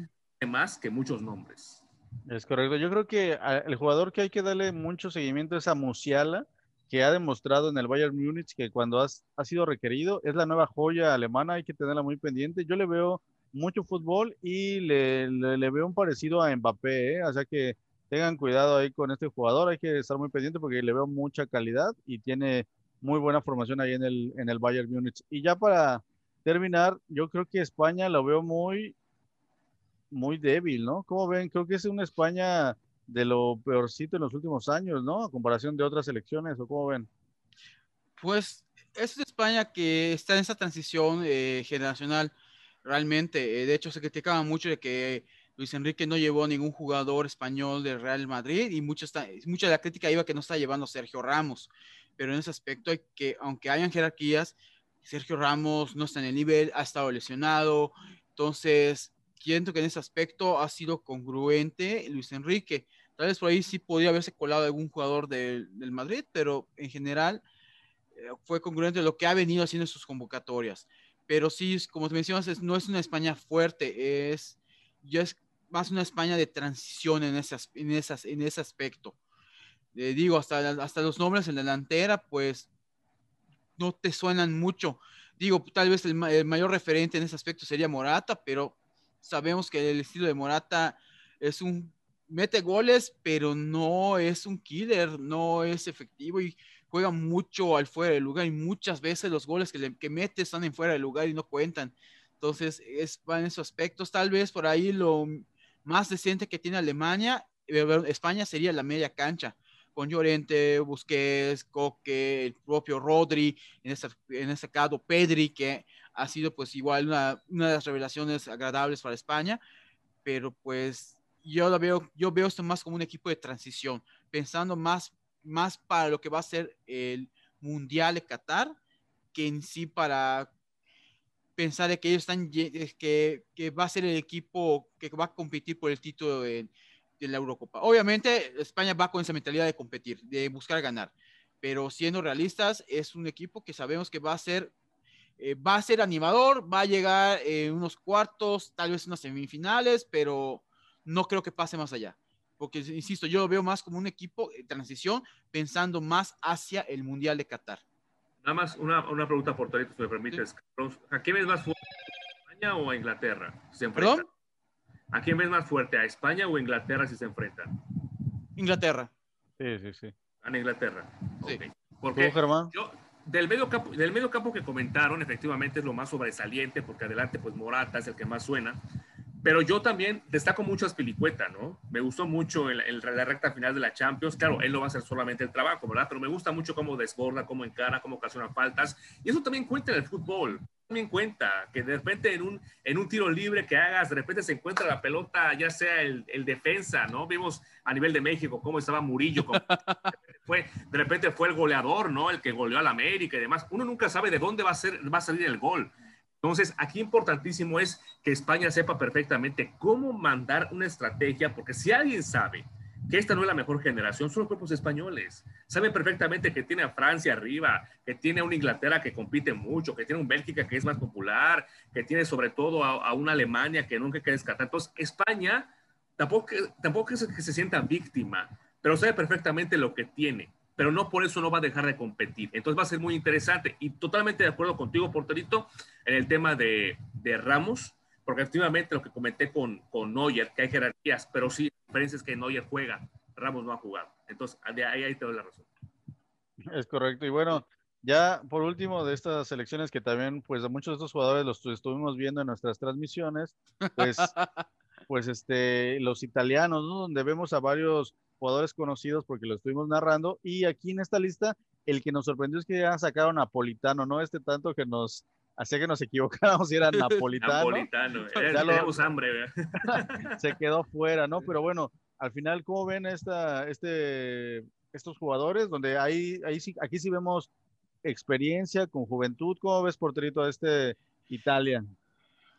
más que muchos nombres. Es correcto. Yo creo que el jugador que hay que darle mucho seguimiento es a Musiala, que ha demostrado en el Bayern Múnich que cuando ha sido requerido es la nueva joya alemana, hay que tenerla muy pendiente. Yo le veo mucho fútbol y le, le, veo un parecido a Mbappé, ¿eh? o sea que tengan cuidado ahí con este jugador, hay que estar muy pendiente porque le veo mucha calidad y tiene muy buena formación ahí en el, en el Bayern Múnich. Y ya para terminar, yo creo que España lo veo muy, muy débil, ¿no? ¿Cómo ven? Creo que es una España de lo peorcito en los últimos años, ¿no? A comparación de otras elecciones, ¿o cómo ven? Pues es España que está en esa transición eh, generacional, realmente. Eh, de hecho, se criticaba mucho de que Luis Enrique no llevó ningún jugador español del Real Madrid y mucha, mucha de la crítica iba que no está llevando a Sergio Ramos. Pero en ese aspecto hay que, aunque hayan jerarquías, Sergio Ramos no está en el nivel, ha estado lesionado. Entonces, siento que en ese aspecto ha sido congruente Luis Enrique. Tal vez por ahí sí podría haberse colado algún jugador del, Madrid, pero en general eh, fue congruente lo que ha venido haciendo en sus convocatorias. Pero sí, como te mencionas, no es una España fuerte, es, ya es más una España de transición en, esas, en, esas, en ese aspecto. Eh, digo, hasta, hasta los nombres en la delantera, pues no te suenan mucho. Digo, tal vez el, el mayor referente en ese aspecto sería Morata, pero sabemos que el estilo de Morata es un mete goles, pero no es un killer, no es efectivo y juega mucho al fuera del lugar y muchas veces los goles que, le, que mete están en fuera del lugar y no cuentan. Entonces, es, va en esos aspectos. Tal vez por ahí lo más decente que tiene Alemania, eh, España sería la media cancha, con Llorente, Busquets, Coque, el propio Rodri, en este, en este caso Pedri, que ha sido pues igual una, una de las revelaciones agradables para España, pero pues yo lo veo, yo veo esto más como un equipo de transición, pensando más, más para lo que va a ser el Mundial de Qatar que en sí para pensar de que ellos están, que, que va a ser el equipo que va a competir por el título de, de la Eurocopa. Obviamente España va con esa mentalidad de competir, de buscar ganar, pero siendo realistas es un equipo que sabemos que va a ser eh, va a ser animador, va a llegar en unos cuartos, tal vez unas semifinales, pero no creo que pase más allá. Porque, insisto, yo lo veo más como un equipo de transición, pensando más hacia el Mundial de Qatar. Nada más una, una pregunta por si me permites. ¿A quién ves más fuerte, a España o a Inglaterra? Se ¿Perdón? ¿A quién ves más fuerte, a España o a Inglaterra si se enfrentan? Inglaterra. Sí, sí, sí. A Inglaterra. Sí. Porque yo, del medio campo, del medio campo que comentaron, efectivamente es lo más sobresaliente, porque adelante, pues Morata es el que más suena. Pero yo también destaco mucho a Spilicueta, ¿no? Me gustó mucho en la, recta final de la Champions. Claro, él no va a hacer solamente el trabajo, ¿verdad? Pero me gusta mucho cómo desborda, cómo encara, cómo ocasiona faltas. Y eso también cuenta en el fútbol. También cuenta que de repente en un, en un tiro libre que hagas, de repente se encuentra la pelota, ya sea el, el defensa, ¿no? Vimos a nivel de México cómo estaba Murillo, fue, de repente fue el goleador, ¿no? El que goleó al América y demás. Uno nunca sabe de dónde va a, salir el gol. Entonces, aquí importantísimo es que España sepa perfectamente cómo mandar una estrategia, porque si alguien sabe que esta no es la mejor generación, son los cuerpos españoles. Saben perfectamente que tiene a Francia arriba, que tiene a una Inglaterra que compite mucho, que tiene un Bélgica que es más popular, que tiene sobre todo a, una Alemania que nunca hay que descartar. Entonces, España tampoco, tampoco es que se sienta víctima, pero sabe perfectamente lo que tiene pero no por eso no va a dejar de competir. Entonces va a ser muy interesante y totalmente de acuerdo contigo, Porterito, en el tema de, de Ramos, porque efectivamente lo que comenté con, con Neuer, que hay jerarquías, pero sí, la diferencia es que Neuer juega, Ramos no ha jugado. Entonces, de ahí, ahí te doy la razón. Es correcto. Y bueno, ya por último de estas selecciones que también, pues a muchos de estos jugadores los estuvimos viendo en nuestras transmisiones, pues, pues este, los italianos, ¿no? Donde vemos a varios jugadores conocidos porque lo estuvimos narrando. Y aquí en esta lista, el que nos sorprendió es que ya sacaron Napolitano, no este tanto que nos hacía que nos equivocáramos si era Napolitano. Napolitano, ya lo... hambre. se quedó fuera, ¿no? Pero bueno, al final, ¿cómo ven esta, este, estos jugadores? Donde ahí, ahí sí, aquí sí vemos experiencia con juventud. ¿Cómo ves, porterito, a este Italia?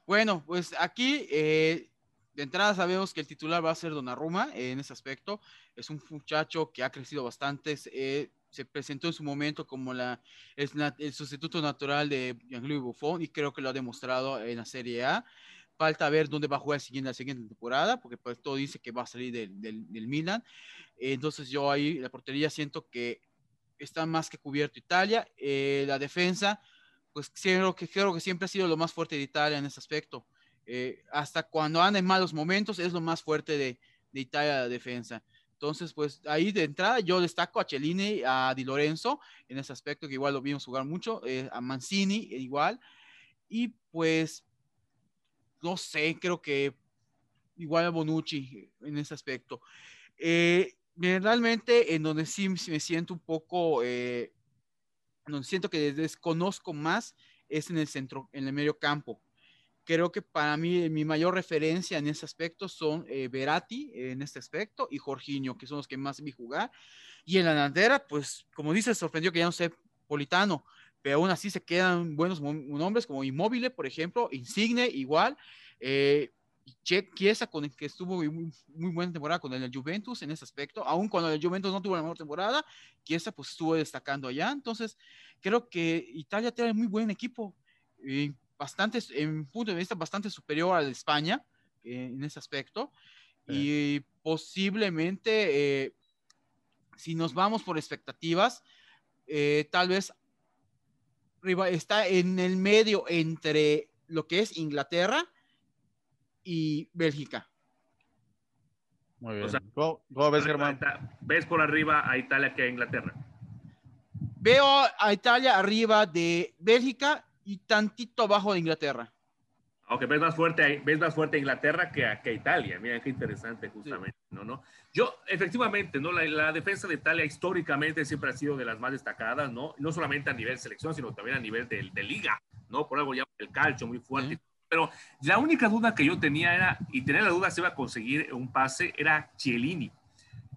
Bueno, pues aquí eh, de entrada sabemos que el titular va a ser Donnarumma en ese aspecto. Es un muchacho que ha crecido bastante. Eh, se presentó en su momento como la, el sustituto natural de Jean-Louis Buffon y creo que lo ha demostrado en la Serie A. falta ver dónde va a jugar la siguiente temporada, porque pues todo dice que va a salir del Milan. entonces yo ahí la portería siento que está más que cubierto Italia. Eh, la defensa, pues creo que, creo que siempre ha sido lo más fuerte de Italia en ese aspecto. Eh, hasta cuando anda en malos momentos es lo más fuerte de, Italia la defensa. Entonces, pues ahí de entrada yo destaco a Cellini, a Di Lorenzo en ese aspecto que igual lo vimos jugar mucho, eh, a Mancini igual. Y pues, no sé, creo que igual a Bonucci en ese aspecto. Eh, realmente en donde sí me siento un poco, eh, donde siento que desconozco más es en el centro, en el medio campo. Creo que para mí mi mayor referencia en ese aspecto son eh, en este aspecto y Jorginho, que son los que más vi jugar. Y en la delantera, pues como dices, sorprendió que ya no sé Politano, pero aún así se quedan buenos nombres como Immobile, por ejemplo, Insigne igual. Eh, Che Chiesa, con el que estuvo muy, muy, buena temporada con el Juventus en ese aspecto, aun cuando el Juventus no tuvo la mejor temporada, Chiesa pues estuvo destacando allá, entonces creo que Italia tiene muy buen equipo, bastante, en punto de vista, bastante superior al de España eh, en ese aspecto, sí. y posiblemente, eh, si nos vamos por expectativas, eh, tal vez está en el medio entre lo que es Inglaterra, y Bélgica. Muy bien. O sea, ¿Cómo, cómo ves, Germán? ¿Ves por arriba a Italia que a Inglaterra? Veo a Italia arriba de Bélgica y tantito abajo de Inglaterra. Aunque ves más fuerte, ves más fuerte a Inglaterra que a, que a Italia. Mira qué interesante, justamente. Sí. ¿no, no? Yo, efectivamente, ¿no? La, la, defensa de Italia históricamente siempre ha sido de las más destacadas, ¿no? No solamente a nivel selección, sino también a nivel de, de liga, ¿no? Por algo ya el calcio muy fuerte. Sí. Pero la única duda que yo tenía era, y tenía la duda si iba a conseguir un pase, era Chiellini.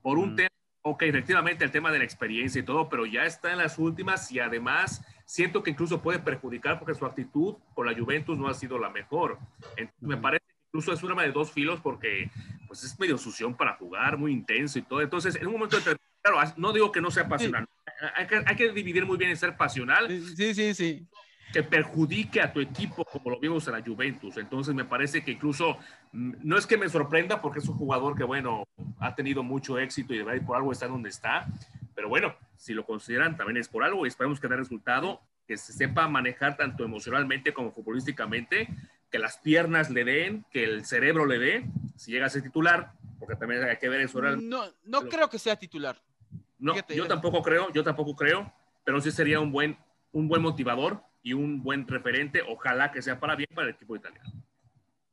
Por un mm. tema, ok, efectivamente el tema de la experiencia y todo, pero ya está en las últimas y además siento que incluso puede perjudicar porque su actitud con la Juventus no ha sido la mejor. Entonces. Me parece que incluso es un arma de dos filos porque pues es medio sución para jugar, muy intenso y todo. Entonces, en un momento de claro, no digo que no sea pasional. Sí. Hay, que, hay que dividir muy bien en ser pasional. Sí, sí, sí que perjudique a tu equipo como lo vimos en la Juventus. Entonces me parece que incluso mm, no es que me sorprenda porque es un jugador que, bueno, ha tenido mucho éxito y de verdad por algo está donde está. Pero bueno, si lo consideran también es por algo y esperemos que dé resultado, que se sepa manejar tanto emocionalmente como futbolísticamente, que las piernas le den, que el cerebro le dé, si llega a ser titular, porque también hay que ver eso. No, no pero, creo que sea titular. No, Fíjate, yo tampoco creo, yo tampoco creo, pero sí sería un buen, un buen motivador y un buen referente, ojalá que sea para bien para el equipo italiano.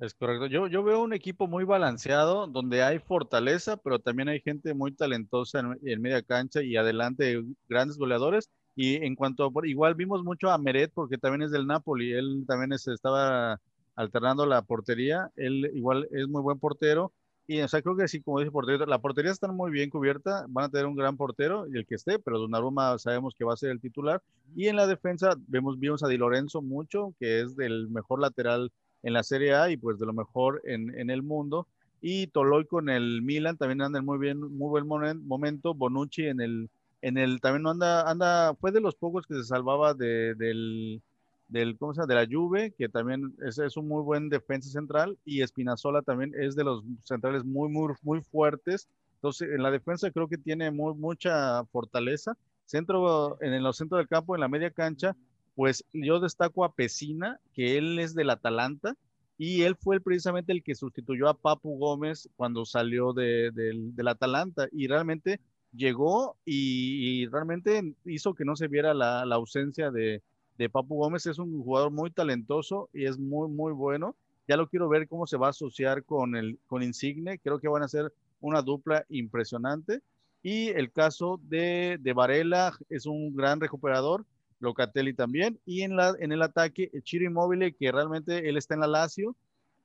Es correcto. Yo, yo veo un equipo muy balanceado, donde hay fortaleza, pero también hay gente muy talentosa en, media cancha y adelante grandes goleadores. Y en cuanto, a, igual vimos mucho a Meret, porque también es del Napoli, él también es, estaba alternando la portería, él igual es muy buen portero, y o sea, creo que sí, como dice portero, la portería está muy bien cubierta, van a tener un gran portero y el que esté, pero Donnarumma sabemos que va a ser el titular. Y en la defensa vemos, vimos a Di Lorenzo mucho, que es del mejor lateral en la Serie A y pues de lo mejor en, en el mundo. Y Toloy con el Milan también anda en muy bien, muy buen momento. Bonucci en el, en el, también anda, anda, fue de los pocos que se salvaba de, del, del, ¿cómo se de la Juve, que también es, es, un muy buen defensa central, y Espinazola también es de los centrales muy, muy, muy fuertes. Entonces, en la defensa creo que tiene muy, mucha fortaleza. Centro, en los centros del campo, en la media cancha, pues yo destaco a Pesina, que él es del Atalanta, y él fue precisamente el que sustituyó a Papu Gómez cuando salió de, de, del Atalanta, y realmente llegó y, realmente hizo que no se viera la, la ausencia de, de Papu Gómez es un jugador muy talentoso y es muy, muy bueno. Ya lo quiero ver cómo se va a asociar con, el, con Insigne. Creo que van a ser una dupla impresionante. Y el caso de, de Varela es un gran recuperador. Locatelli también. Y en, la, en el ataque, Chiro Immobile, que realmente él está en la Lazio,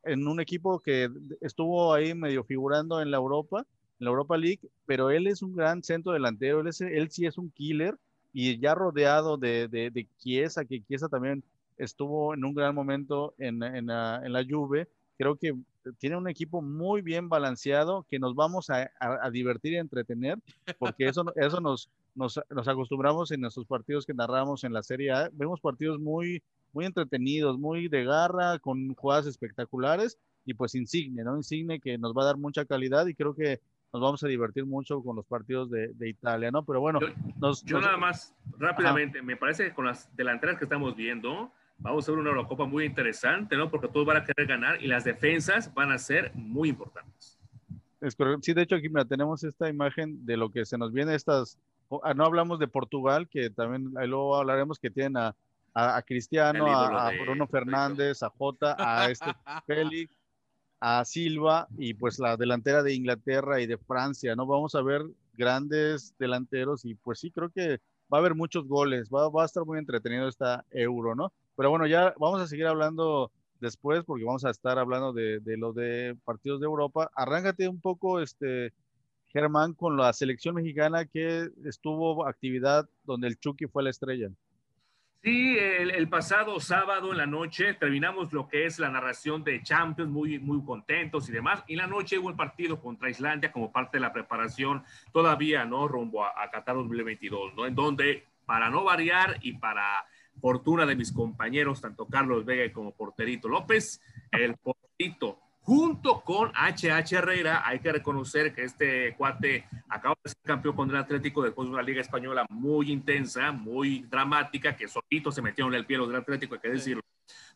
en un equipo que estuvo ahí medio figurando en la Europa, en la Europa League, pero él es un gran centro delantero. Él, es, él sí es un killer y ya rodeado de, de, de Chiesa, que Chiesa también estuvo en un gran momento en, en, la, en Juve, creo que tiene un equipo muy bien balanceado que nos vamos a, a, a divertir y entretener, porque eso, eso nos, nos, nos, acostumbramos en nuestros partidos que narramos en la Serie A. Vemos partidos muy, muy entretenidos, muy de garra, con jugadas espectaculares y pues Insigne, ¿no? Insigne que nos va a dar mucha calidad y creo que nos vamos a divertir mucho con los partidos de, Italia, ¿no? Pero bueno, yo, nada más rápidamente, me parece que con las delanteras que estamos viendo, vamos a ver una Eurocopa muy interesante, ¿no? Porque todos van a querer ganar y las defensas van a ser muy importantes. Es Sí, de hecho aquí mira, tenemos esta imagen de lo que se nos viene estas, no hablamos de Portugal, que también ahí luego hablaremos que tienen a, a, Cristiano, a, Bruno Fernández, a Jota, a este Félix, a Silva y pues la delantera de Inglaterra y de Francia, ¿no? Vamos a ver grandes delanteros y pues sí, creo que va a haber muchos goles, va, va a estar muy entretenido esta euro, ¿no? Pero bueno, ya vamos a seguir hablando después porque vamos a estar hablando de, de lo de partidos de Europa. Arráncate un poco, este, Germán, con la selección mexicana que estuvo actividad donde el Chucky fue la estrella. Sí, el, pasado sábado en la noche terminamos lo que es la narración de Champions, muy, muy contentos y demás. Y la noche hubo el partido contra Islandia como parte de la preparación todavía, ¿no? Rumbo a, a Qatar 2022, ¿no? En donde, para no variar y para fortuna de mis compañeros, tanto Carlos Vega como Porterito López, el Porterito junto con HH Herrera. Hay que reconocer que este cuate acaba de ser campeón con el Atlético después de una liga española muy intensa, muy dramática, que solito se metió en el pie del Atlético, hay que decirlo.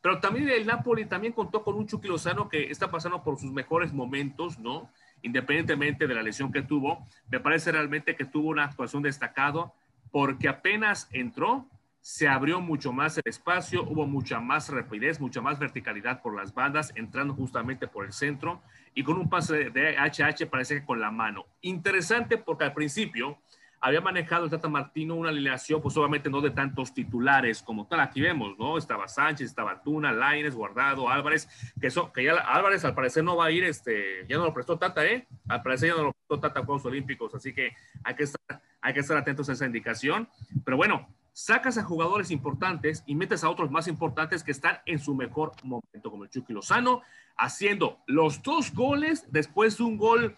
Pero también el Napoli también contó con un Chucky Lozano que está pasando por sus mejores momentos, ¿no? Independientemente de la lesión que tuvo, me parece realmente que tuvo una actuación destacada porque apenas entró, se abrió mucho más el espacio, hubo mucha más rapidez, mucha más verticalidad por las bandas, entrando justamente por el centro y con un pase de HH parece que con la mano. Interesante porque al principio había manejado el Tata Martino una alineación, pues obviamente no de tantos titulares como tal, aquí vemos, ¿no? Estaba Sánchez, estaba Tuna, Laines, Guardado, Álvarez, que, eso, que ya Álvarez al parecer no va a ir, este, ya no lo prestó Tata, ¿eh? Al parecer ya no lo prestó Tata a Juegos Olímpicos, así que hay que estar, hay que estar atentos a esa indicación. Pero bueno, sacas a jugadores importantes y metes a otros más importantes que están en su mejor momento, como el Chucky Lozano, haciendo los dos goles después de un gol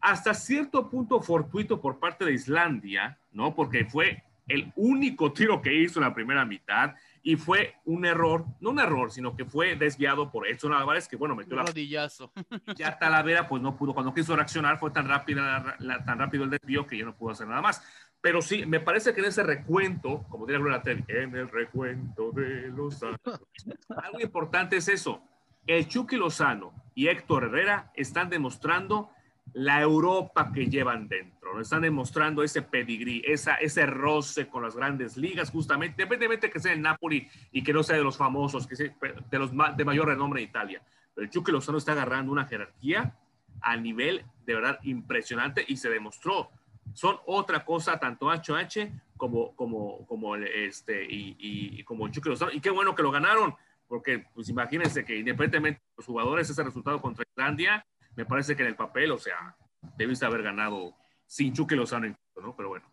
hasta cierto punto fortuito por parte de Islandia, ¿no? Porque fue el único tiro que hizo en la primera mitad y fue un error, no un error, sino que fue desviado por Edson Álvarez, que bueno, metió la rodillazo. Ya Talavera pues no pudo, cuando quiso reaccionar fue tan, rápida, tan rápido el desvío que ya no pudo hacer nada más. Pero sí, me parece que en ese recuento, como diría Gloria Trevi, en el recuento de los algo importante es eso. El Chucky Lozano y Héctor Herrera están demostrando la Europa que llevan dentro. Están demostrando ese pedigrí, esa, ese roce con las grandes ligas, justamente, independientemente que sea en Napoli y que no sea de los famosos, que sea de los de mayor renombre en Italia. El Chucky Lozano está agarrando una jerarquía a nivel de verdad impresionante y se demostró son otra cosa, tanto HH como, como, como, este, y, y, como Chucky Lozano. Y qué bueno que lo ganaron, porque pues imagínense que independientemente de los jugadores, ese resultado contra Islandia, me parece que en el papel, o sea, debiste haber ganado sin Chucky Lozano, ¿no? Pero bueno.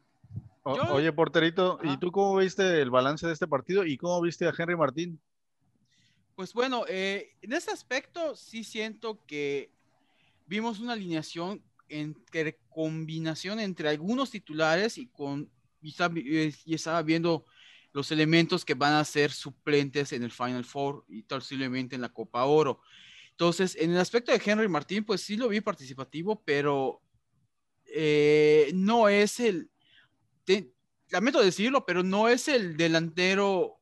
oye, porterito, ¿y tú cómo viste el balance de este partido y cómo viste a Henry Martín? Pues bueno, eh, en ese aspecto sí siento que vimos una alineación entre combinación entre algunos titulares y con y estaba, viendo los elementos que van a ser suplentes en el Final Four y posiblemente en la Copa Oro. Entonces, en el aspecto de Henry Martín, pues sí lo vi participativo, pero eh, no es el, lamento decirlo, pero no es el delantero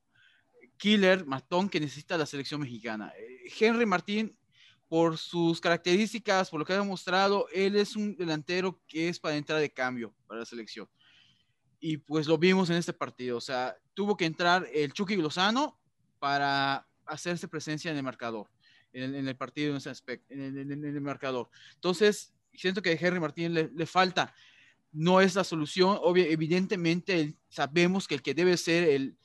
killer, matón que necesita la selección mexicana. Eh, Henry Martín por sus características, por lo que ha demostrado, él es un delantero que es para entrar de cambio para la selección. Y pues lo vimos en este partido. O sea, tuvo que entrar el Chucky Lozano para hacerse presencia en el marcador, en, el partido, en ese aspecto, en el, marcador. Entonces, siento que a Henry Martín le, falta. No es la solución. Obvio, evidentemente, sabemos que el que debe ser el,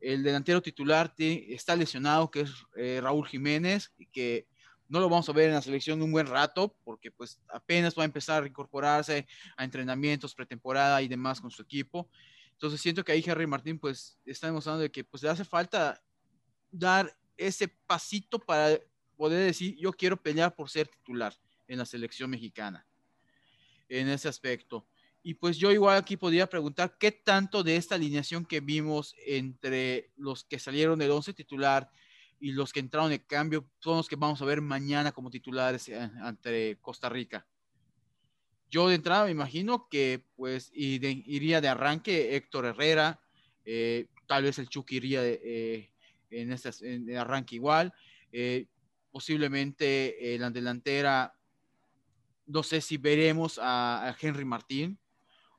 el delantero titular está lesionado, que es eh, Raúl Jiménez, y que no lo vamos a ver en la selección un buen rato, porque pues apenas va a empezar a incorporarse a entrenamientos, pretemporada y demás con su equipo. Entonces siento que ahí Harry Martín pues está demostrando de que pues le hace falta dar ese pasito para poder decir yo quiero pelear por ser titular en la selección mexicana en ese aspecto. Y pues yo igual aquí podría preguntar qué tanto de esta alineación que vimos entre los que salieron del 11 titular y los que entraron de cambio son los que vamos a ver mañana como titulares eh, ante Costa Rica. Yo de entrada me imagino que pues iría de arranque Héctor Herrera, eh, tal vez el Chucky iría eh, en, este, en arranque igual, posiblemente en la delantera, no sé si veremos a, Henry Martín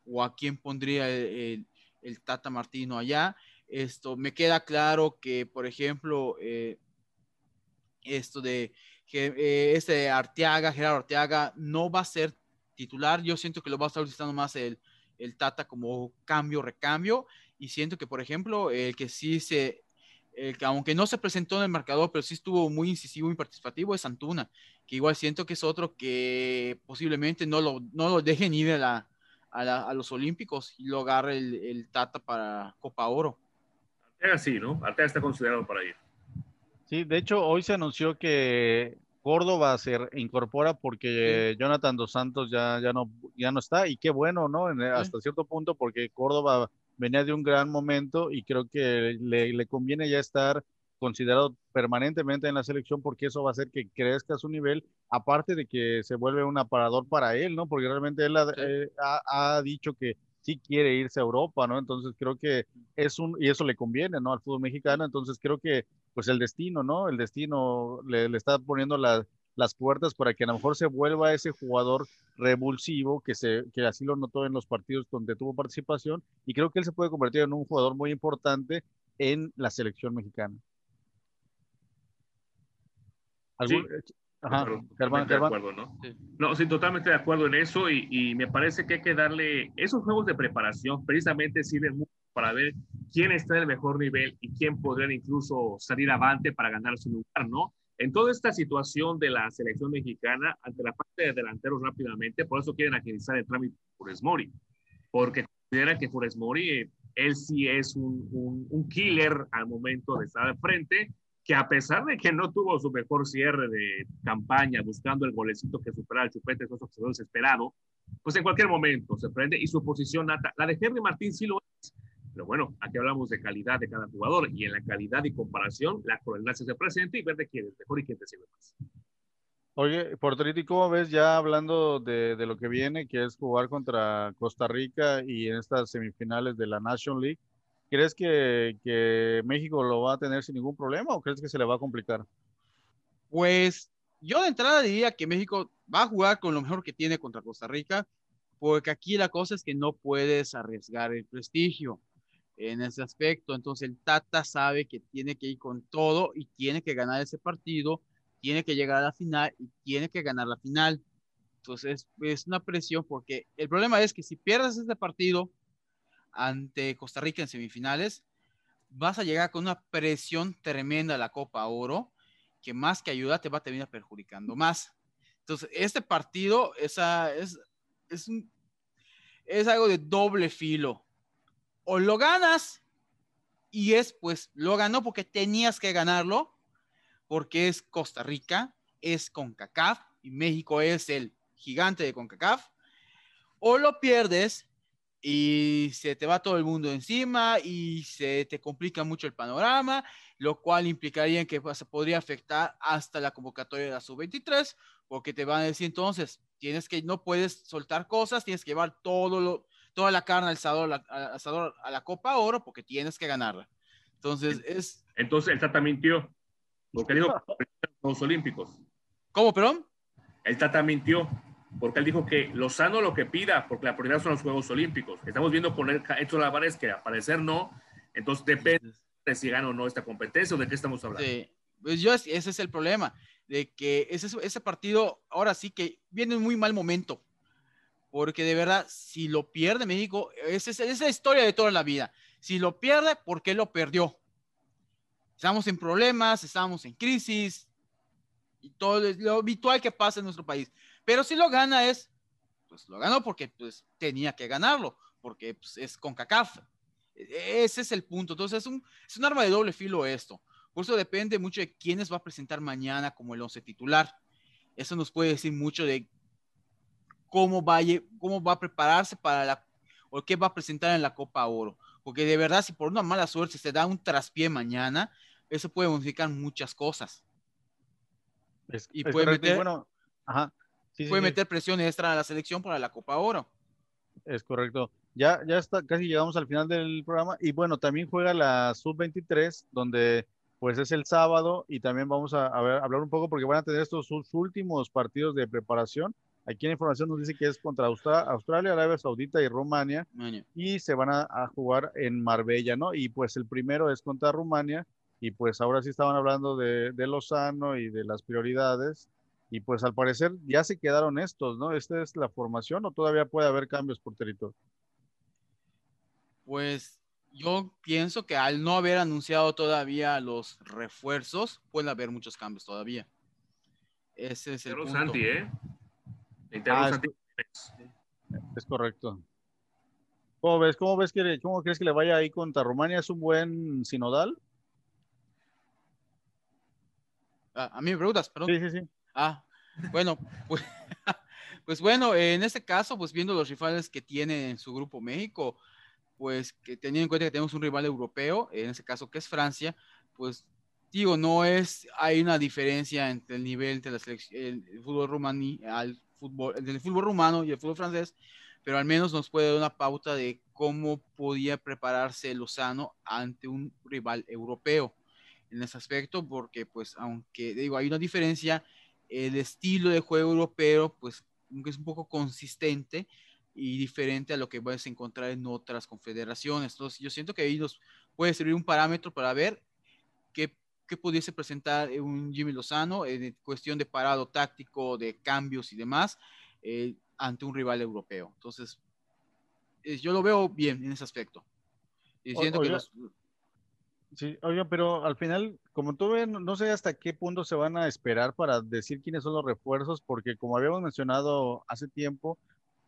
o a quién pondría el, Tata Martino allá. Esto me queda claro que, por ejemplo, esto de que este Arteaga, Gerardo Arteaga, no va a ser titular. Yo siento que lo va a estar utilizando más el, el Tata como cambio, recambio. Y siento que, por ejemplo, el que sí se, el que aunque no se presentó en el marcador, pero sí estuvo muy incisivo y participativo, es Antuna, que igual siento que es otro que posiblemente no lo, no lo dejen ir a, la, a, los Olímpicos y lo agarre el, el, Tata para Copa Oro. Arteaga sí, ¿no? Arteaga está considerado para ir. Sí, de hecho, hoy se anunció que Córdoba se incorpora porque Jonathan Dos Santos ya, ya, no, ya no está y qué bueno, ¿no? hasta cierto punto porque Córdoba venía de un gran momento y creo que le, le, conviene ya estar considerado permanentemente en la selección porque eso va a hacer que crezca su nivel, aparte de que se vuelve un aparador para él, ¿no? Porque realmente él ha, eh, ha, ha dicho que sí quiere irse a Europa, ¿no? Entonces creo que es un, y eso le conviene, ¿no? Al fútbol mexicano, entonces creo que pues el destino, ¿no? El destino le, está poniendo las puertas para que a lo mejor se vuelva ese jugador revulsivo que, se, que así lo notó en los partidos donde tuvo participación y creo que él se puede convertir en un jugador muy importante en la selección mexicana. Sí. Ajá, Germán, De acuerdo, ¿no? Sí. ¿no? sí, totalmente de acuerdo en eso y, y, me parece que hay que darle esos juegos de preparación precisamente sirven mucho para ver quién está en el mejor nivel y quién podría incluso salir avante para ganar su lugar, ¿no? En toda esta situación de la selección mexicana, ante la parte de delanteros rápidamente, por eso quieren agilizar el trámite de Funes Mori, porque consideran que Funes Mori, él sí es un, un, un killer al momento de estar al frente, que a pesar de que no tuvo su mejor cierre de campaña buscando el golecito que superara el chupete, eso se desesperado, pues en cualquier momento se prende y su posición, la de Henry Martín sí lo es, pero bueno, aquí hablamos de calidad de cada jugador y en la calidad y comparación, la crueldad se presenta y ver de quién es mejor y quién te sirve más. Oye, ¿y cómo ves ya hablando de, de, lo que viene, que es jugar contra Costa Rica y en estas semifinales de la National League? ¿Crees que, que México lo va a tener sin ningún problema o crees que se le va a complicar? Pues yo de entrada diría que México va a jugar con lo mejor que tiene contra Costa Rica, porque aquí la cosa es que no puedes arriesgar el prestigio en ese aspecto. Entonces el Tata sabe que tiene que ir con todo y tiene que ganar ese partido, tiene que llegar a la final y tiene que ganar la final. Entonces es una presión porque el problema es que si pierdes este partido ante Costa Rica en semifinales, vas a llegar con una presión tremenda a la Copa Oro, que más que ayuda te va a terminar perjudicando más. Entonces, este partido es, es, es algo de doble filo o lo ganas y es pues lo ganó porque tenías que ganarlo, porque es Costa Rica, es CONCACAF y México es el gigante de CONCACAF, o lo pierdes y se te va todo el mundo encima y se te complica mucho el panorama, lo cual implicaría que pues, podría afectar hasta la convocatoria de la sub-23, porque te van a decir entonces, tienes que, no puedes soltar cosas, tienes que llevar todo lo, toda la carne al asador, asador a la Copa Oro porque tienes que ganarla. Entonces es... Entonces el Tata mintió, porque dijo los Olímpicos. ¿Cómo, perdón? El Tata mintió, porque él dijo que Lozano lo que pida, porque la prioridad son los Juegos Olímpicos. Estamos viendo con hecho Álvarez que al parecer no, entonces depende de si gana o no esta competencia o de qué estamos hablando. Sí. Pues yo, ese es el problema, de que ese, ese partido ahora sí que viene en muy mal momento porque de verdad, si lo pierde México, esa es la historia de toda la vida. Si lo pierde, ¿por qué lo perdió? Estamos en problemas, estamos en crisis, y todo lo habitual que pasa en nuestro país. Pero si lo gana es, pues lo ganó porque pues tenía que ganarlo, porque pues, es con CACAF. Ese es el punto. Entonces es un, es un arma de doble filo esto. Por eso depende mucho de quiénes va a presentar mañana como el once titular. Eso nos puede decir mucho de cómo va, a, cómo va a prepararse para la, o qué va a presentar en la Copa Oro. Porque de verdad, si por una mala suerte se da un traspié mañana, eso puede modificar muchas cosas. y puede meter, bueno, puede meter presión extra a la selección para la Copa Oro. Es correcto. Ya, ya está, casi llegamos al final del programa. Y bueno, también juega la Sub-23, donde pues es el sábado y también vamos a, ver, hablar un poco porque van a tener estos sus últimos partidos de preparación. Aquí en información nos dice que es contra Australia, Arabia Saudita y Rumania y se van a, jugar en Marbella, ¿no? Y pues el primero es contra Rumania y pues ahora sí estaban hablando de, de Lozano y de las prioridades y pues al parecer ya se quedaron estos, ¿no? ¿Esta es la formación o todavía puede haber cambios por territorio? Pues yo pienso que al no haber anunciado todavía los refuerzos, puede haber muchos cambios todavía. Ese es el punto. Santi, ¿eh? Ah, Santi. Es, correcto. ¿Cómo ves? ¿Cómo ves que cómo crees que le vaya ahí contra Rumania? ¿Es un buen sinodal? Ah, a mí me preguntas, perdón. Sí, sí, sí. Ah, bueno, pues, pues bueno, en este caso, pues viendo los rivales que tiene en su grupo México, pues que teniendo en cuenta que tenemos un rival europeo, en este caso que es Francia, pues digo, no es, hay una diferencia entre el nivel de fútbol rumaní, al fútbol, el fútbol rumano y el fútbol francés, pero al menos nos puede dar una pauta de cómo podía prepararse Lozano ante un rival europeo en ese aspecto, porque pues aunque digo, hay una diferencia, el estilo de juego europeo pues es un poco consistente, y diferente a lo que a encontrar en otras confederaciones. Entonces, yo siento que ahí nos puede servir un parámetro para ver qué, qué pudiese presentar un Jimmy Lozano en cuestión de parado táctico, de cambios y demás eh, ante un rival europeo. Entonces, yo lo veo bien en ese aspecto. Y siento que Sí, oiga, pero al final, como tú ves, no sé hasta qué punto se van a esperar para decir quiénes son los refuerzos, porque como habíamos mencionado hace tiempo,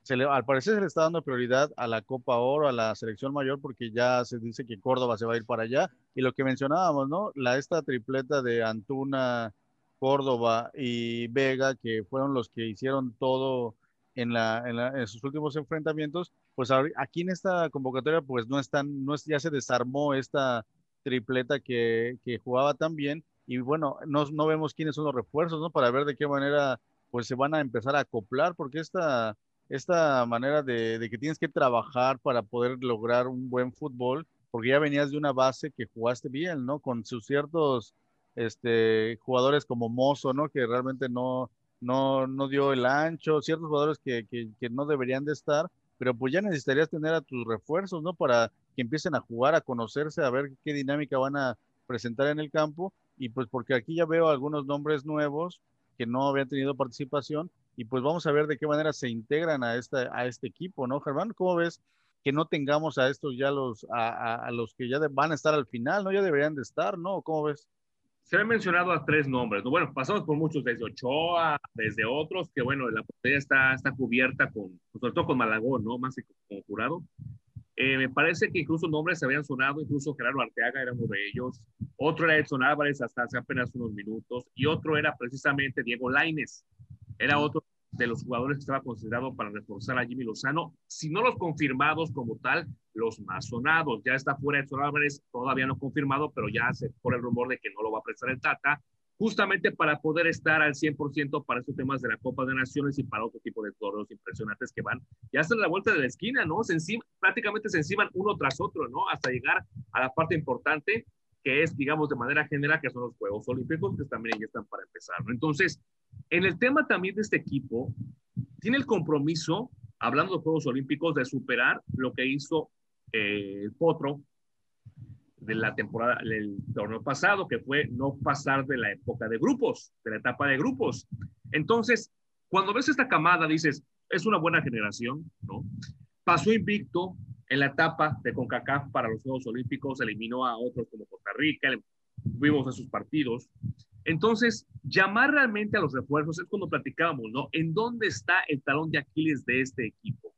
al parecer se le está dando prioridad a la Copa Oro, a la selección mayor, porque ya se dice que Córdoba se va a ir para allá. Y lo que mencionábamos, ¿no? La, esta tripleta de Antuna, Córdoba y Vega, que fueron los que hicieron todo en, la, en, sus últimos enfrentamientos, pues aquí en esta convocatoria, pues no están, no es, ya se desarmó esta tripleta que, que jugaba tan bien. Y bueno, no, no vemos quiénes son los refuerzos, ¿no? Para ver de qué manera pues se van a empezar a acoplar, porque esta esta manera de, que tienes que trabajar para poder lograr un buen fútbol, porque ya venías de una base que jugaste bien, ¿no? Con sus ciertos este, jugadores como Mozo, ¿no? Que realmente no, no, no dio el ancho, ciertos jugadores que, que, que, no deberían de estar, pero pues ya necesitarías tener a tus refuerzos, ¿no? Para que empiecen a jugar, a conocerse, a ver qué dinámica van a presentar en el campo, y pues porque aquí ya veo algunos nombres nuevos que no habían tenido participación, y pues vamos a ver de qué manera se integran a, esta, a este equipo, ¿no, Germán? ¿Cómo ves que no tengamos a estos ya los, a, los que ya van a estar al final, ¿no? Ya deberían de estar, ¿no? ¿Cómo ves? Se han mencionado a tres nombres, ¿no? Bueno, pasamos por muchos, desde Ochoa, desde otros, que bueno, la portería está, está cubierta con, sobre todo con Malagón, ¿no? Más que como jurado. Eh, me parece que incluso nombres se habían sonado, incluso Gerardo Arteaga era uno de ellos, otro era Edson Álvarez hasta hace apenas unos minutos, y otro era precisamente Diego Laines, era otro de los jugadores que estaba considerado para reforzar a Jimmy Lozano, si no los confirmados como tal, los más sonados. Ya está fuera Edson Álvarez, todavía no confirmado, pero ya se por el rumor de que no lo va a prestar el Tata, justamente para poder estar al 100% para estos temas de la Copa de Naciones y para otro tipo de toros impresionantes que van ya hasta la vuelta de la esquina, ¿no? Se encima, prácticamente se enciman uno tras otro, ¿no? Hasta llegar a la parte importante que es, digamos, de manera general, que son los Juegos Olímpicos, que también ya están para empezar. Entonces, en el tema también de este equipo, tiene el compromiso, hablando de Juegos Olímpicos, de superar lo que hizo eh, el Potro de la temporada, del torneo pasado, que fue no pasar de la época de grupos, de la etapa de grupos. Entonces, cuando ves esta camada, dices, es una buena generación, ¿no? Pasó invicto en la etapa de CONCACAF para los Juegos Olímpicos, eliminó a otros como Costa Rica, vimos a sus partidos, entonces, llamar realmente a los refuerzos es cuando platicábamos, ¿no? ¿En dónde está el talón de Aquiles de este equipo?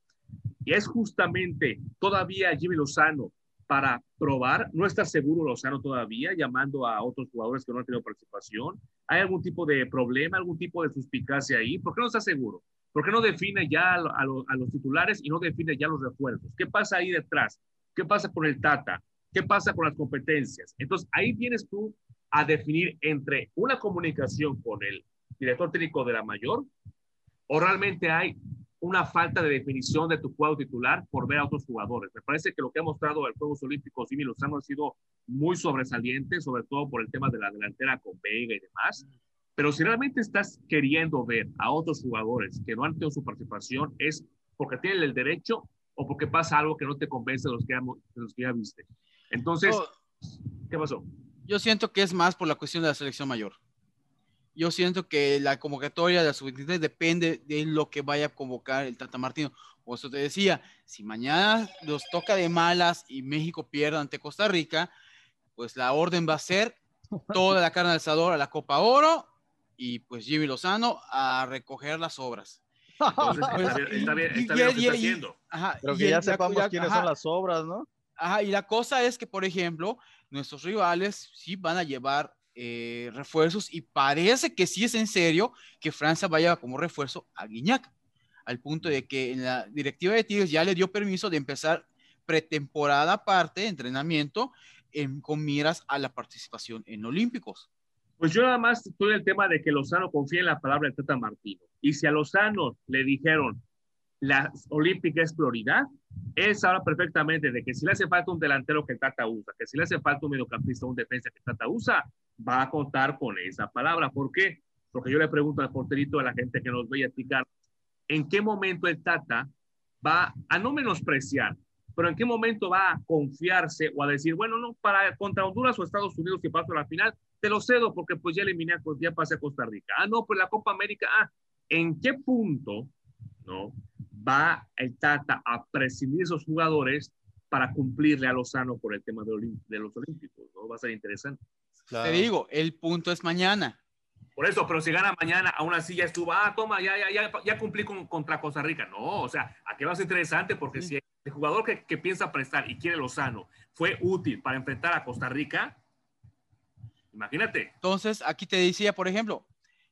Y es justamente todavía Jimmy Lozano para probar, no está seguro Lozano todavía, llamando a otros jugadores que no han tenido participación. ¿Hay algún tipo de problema, algún tipo de suspicacia ahí? ¿Por qué no está seguro? ¿Por qué no define ya a, los titulares y no define ya los refuerzos? ¿Qué pasa ahí detrás? ¿Qué pasa con el Tata? ¿Qué pasa con las competencias? Entonces, ahí tienes tú a definir entre una comunicación con el director técnico de la mayor o realmente hay una falta de definición de tu cuadro titular por ver a otros jugadores. Me parece que lo que ha mostrado el Juegos Olímpicos Jimmy Lozano ha sido muy sobresaliente, sobre todo por el tema de la delantera con Vega y demás. Pero si realmente estás queriendo ver a otros jugadores que no han tenido su participación, es porque tienen el derecho o porque pasa algo que no te convence de los que ya, los que ya viste. Entonces, ¿qué pasó? Yo siento que es más por la cuestión de la selección mayor yo siento que la convocatoria de la sub-23 depende de lo que vaya a convocar el Tata Martino. Por eso te decía, si mañana los toca de malas y México pierde ante Costa Rica, pues la orden va a ser toda la carne del a la Copa Oro y pues Jimmy Lozano a recoger las obras. Entonces, está bien, está bien, está haciendo. Pero que ya sepamos quiénes son las obras, ¿no? Ajá, y la cosa es que, por ejemplo, nuestros rivales sí van a llevar eh, refuerzos y parece que sí es en serio que Francia vaya como refuerzo a Guiñac, al punto de que en la directiva de Tigres ya le dio permiso de empezar pretemporada aparte, entrenamiento, en, con miras a la participación en Olímpicos. Pues yo nada más estoy el tema de que Lozano confía en la palabra de Tata Martino. Y si a Lozano le dijeron, la olímpica es prioridad, él sabe perfectamente de que si le hace falta un delantero que Tata usa, que si le hace falta un mediocampista un defensa que Tata usa, va a contar con esa palabra. ¿Por qué? Porque yo le pregunto al porterito, a la gente que nos ve a explicar, ¿en qué momento el Tata va a no menospreciar, pero en qué momento va a confiarse o a decir, bueno, no, para contra Honduras o Estados Unidos que paso a la final, te lo cedo porque pues ya eliminé, ya pasé a Costa Rica. Ah, no, pues la Copa América, ah, ¿en qué punto, no? Va el Tata a prescindir esos jugadores para cumplirle a Lozano por el tema de, de los Olímpicos, ¿no? Va a ser interesante. Te digo, el punto es mañana. Por eso, pero si gana mañana, aún así ya estuvo, ah, toma, ya, ya, ya, ya cumplí con, contra Costa Rica. No, o sea, aquí va a ser interesante porque si el jugador que, que, piensa prestar y quiere Lozano fue útil para enfrentar a Costa Rica, imagínate. Entonces, aquí te decía, por ejemplo,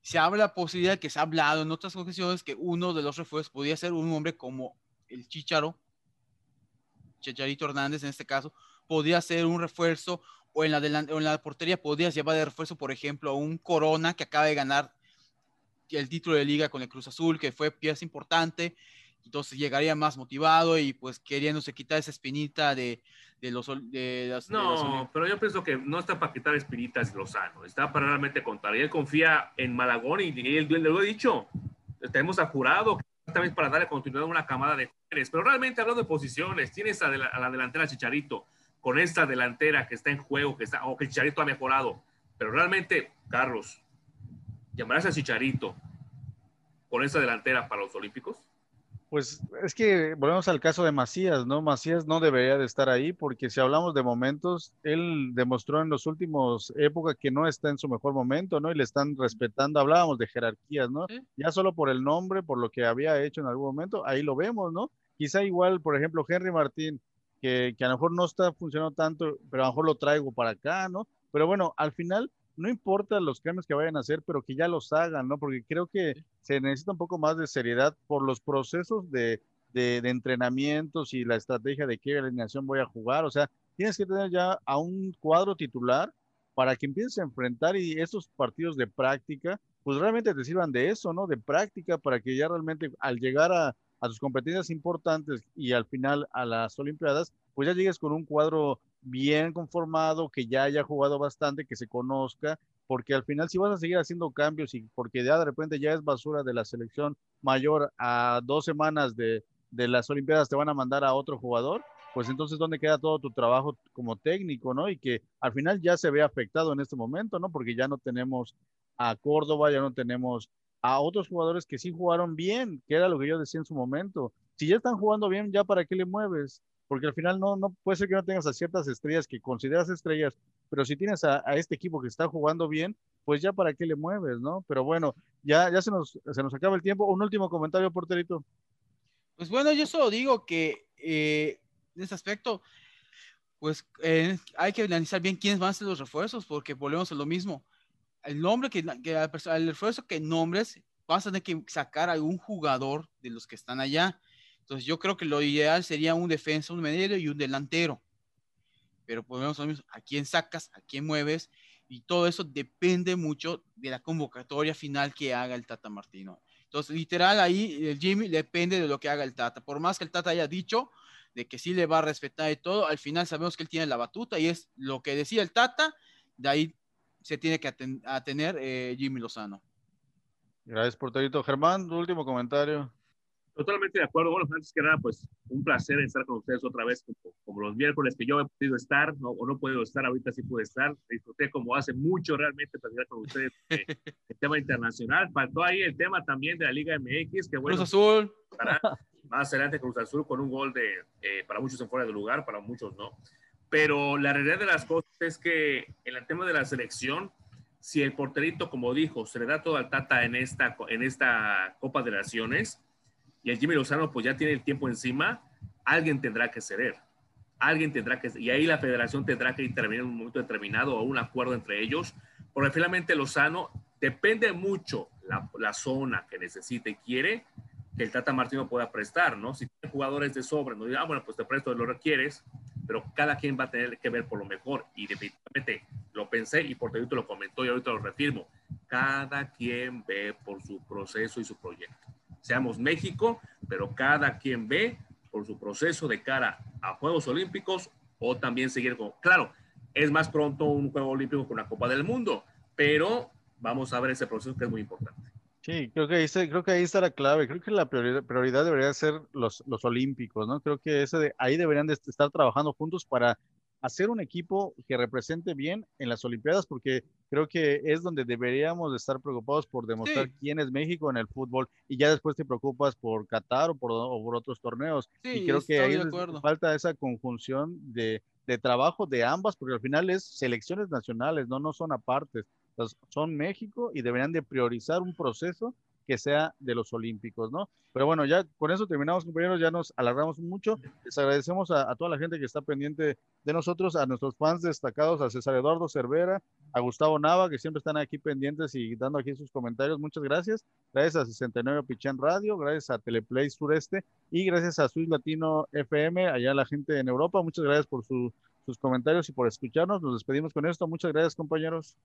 se habla la posibilidad que se ha hablado en otras ocasiones que uno de los refuerzos podía ser un hombre como el Chicharo, Chicharito Hernández en este caso, podía ser un refuerzo o en la, en la portería podrías llevar de refuerzo, por ejemplo, a un Corona que acaba de ganar el título de liga con el Cruz Azul, que fue pieza importante, entonces llegaría más motivado y pues queriéndose quitar esa espinita de, de los de las, No, pero yo pienso que no está para quitar espinitas Lozano, está para realmente contar. Y él confía en Malagón y, él, le lo he dicho, tenemos a jurado también para darle continuidad a una camada de mujeres, pero realmente hablando de posiciones, tienes a, a la delantera Chicharito, con esta delantera que está en juego, que está, o que Chicharito ha mejorado. Pero realmente, Carlos, ¿llamarás a Chicharito con esta delantera para los Olímpicos? Pues es que volvemos al caso de Macías, ¿no? Macías no debería de estar ahí porque si hablamos de momentos, él demostró en los últimos épocas que no está en su mejor momento, ¿no? Y le están respetando, hablábamos de jerarquías, ¿no? Ya solo por el nombre, por lo que había hecho en algún momento, ahí lo vemos, ¿no? Quizá igual, por ejemplo, Henry Martín, que, a lo mejor no está funcionando tanto, pero a lo mejor lo traigo para acá, ¿no? Pero bueno, al final no importa los cambios que vayan a hacer, pero que ya los hagan, ¿no? Porque creo que se necesita un poco más de seriedad por los procesos de, de, entrenamientos y la estrategia de qué alineación voy a jugar. O sea, tienes que tener ya a un cuadro titular para que empieces a enfrentar y esos partidos de práctica, pues realmente te sirvan de eso, ¿no? De práctica para que ya realmente al llegar a, a tus competencias importantes y al final a las Olimpiadas, pues ya llegues con un cuadro bien conformado, que ya haya jugado bastante, que se conozca, porque al final si vas a seguir haciendo cambios y porque ya de repente ya es basura de la selección mayor a dos semanas de, de las Olimpiadas te van a mandar a otro jugador, pues entonces ¿dónde queda todo tu trabajo como técnico, no? Y que al final ya se ve afectado en este momento, ¿no? Porque ya no tenemos a Córdoba, ya no tenemos a otros jugadores que sí jugaron bien, que era lo que yo decía en su momento. Si ya están jugando bien, ya para qué le mueves, porque al final no, no puede ser que no tengas a ciertas estrellas que consideras estrellas, pero si tienes a, este equipo que está jugando bien, pues ya para qué le mueves, ¿no? Pero bueno, ya, ya se, nos, se nos acaba el tiempo. Un último comentario, porterito. Pues bueno, yo solo digo que eh, en ese aspecto, pues eh, hay que analizar bien quiénes van a ser los refuerzos, porque volvemos a lo mismo el nombre que, el esfuerzo que nombres vas a tener que sacar algún jugador de los que están allá. Entonces yo creo que lo ideal sería un defensa, un medio y un delantero. Pero podemos a quién sacas, a quién mueves, y todo eso depende mucho de la convocatoria final que haga el Tata Martino. Entonces, literal, ahí el Jimmy depende de lo que haga el Tata. Por más que el Tata haya dicho de que sí le va a respetar y todo, al final sabemos que él tiene la batuta y es lo que decía el Tata, de ahí se tiene que atener eh, Jimmy Lozano. Gracias, porterito. Germán, tu último comentario. Totalmente de acuerdo. Bueno, antes que nada, pues un placer estar con ustedes otra vez, como, los miércoles que yo he podido estar, no, o no he podido estar, ahorita sí pude estar. Disfruté como hace mucho realmente platicar con ustedes el tema internacional. Faltó ahí el tema también de la Liga MX, que bueno. Cruz Azul. más adelante Cruz Azul con un gol de, eh, para muchos en fuera de lugar, para muchos no. Pero la realidad de las cosas es que en el tema de la selección, si el porterito, como dijo, se le da todo al Tata en esta, en esta Copa de Naciones, y el Jimmy Lozano pues ya tiene el tiempo encima, alguien tendrá que ceder. Alguien tendrá que, y ahí la federación tendrá que intervenir en un momento determinado o un acuerdo entre ellos, porque finalmente Lozano depende mucho la, la zona que necesita y quiere que el Tata Martino pueda prestar, ¿no? Si tiene jugadores de sobre, no diga, ah, bueno, pues te presto, lo requieres, pero cada quien va a tener que ver por lo mejor. Y definitivamente lo pensé y por lo comentó y ahorita lo refirmo. Cada quien ve por su proceso y su proyecto seamos México, pero cada quien ve por su proceso de cara a Juegos Olímpicos o también seguir con, claro, es más pronto un Juego Olímpico que una Copa del Mundo, pero vamos a ver ese proceso que es muy importante. Sí, creo que ahí, creo que ahí está la clave. Creo que la prioridad, prioridad debería ser los, los olímpicos, ¿no? Creo que ese de, ahí deberían de estar trabajando juntos para hacer un equipo que represente bien en las Olimpiadas, porque creo que es donde deberíamos estar preocupados por demostrar quién es México en el fútbol y ya después te preocupas por Qatar o por, otros torneos. y creo que ahí falta esa conjunción de, de, trabajo de ambas, porque al final es selecciones nacionales, no, no son apartes. son México y deberían de priorizar un proceso que sea de los Olímpicos, ¿no? Pero bueno, ya con eso terminamos, compañeros, ya nos alargamos mucho. Les agradecemos a, toda la gente que está pendiente de nosotros, a nuestros fans destacados, a César Eduardo Cervera, a Gustavo Nava, que siempre están aquí pendientes y dando aquí sus comentarios. Muchas gracias. Gracias a 69 Pichán Radio, gracias a Teleplay Sureste y gracias a Swiss Latino FM, allá la gente en Europa. Muchas gracias por sus comentarios y por escucharnos. Nos despedimos con esto. Muchas gracias, compañeros.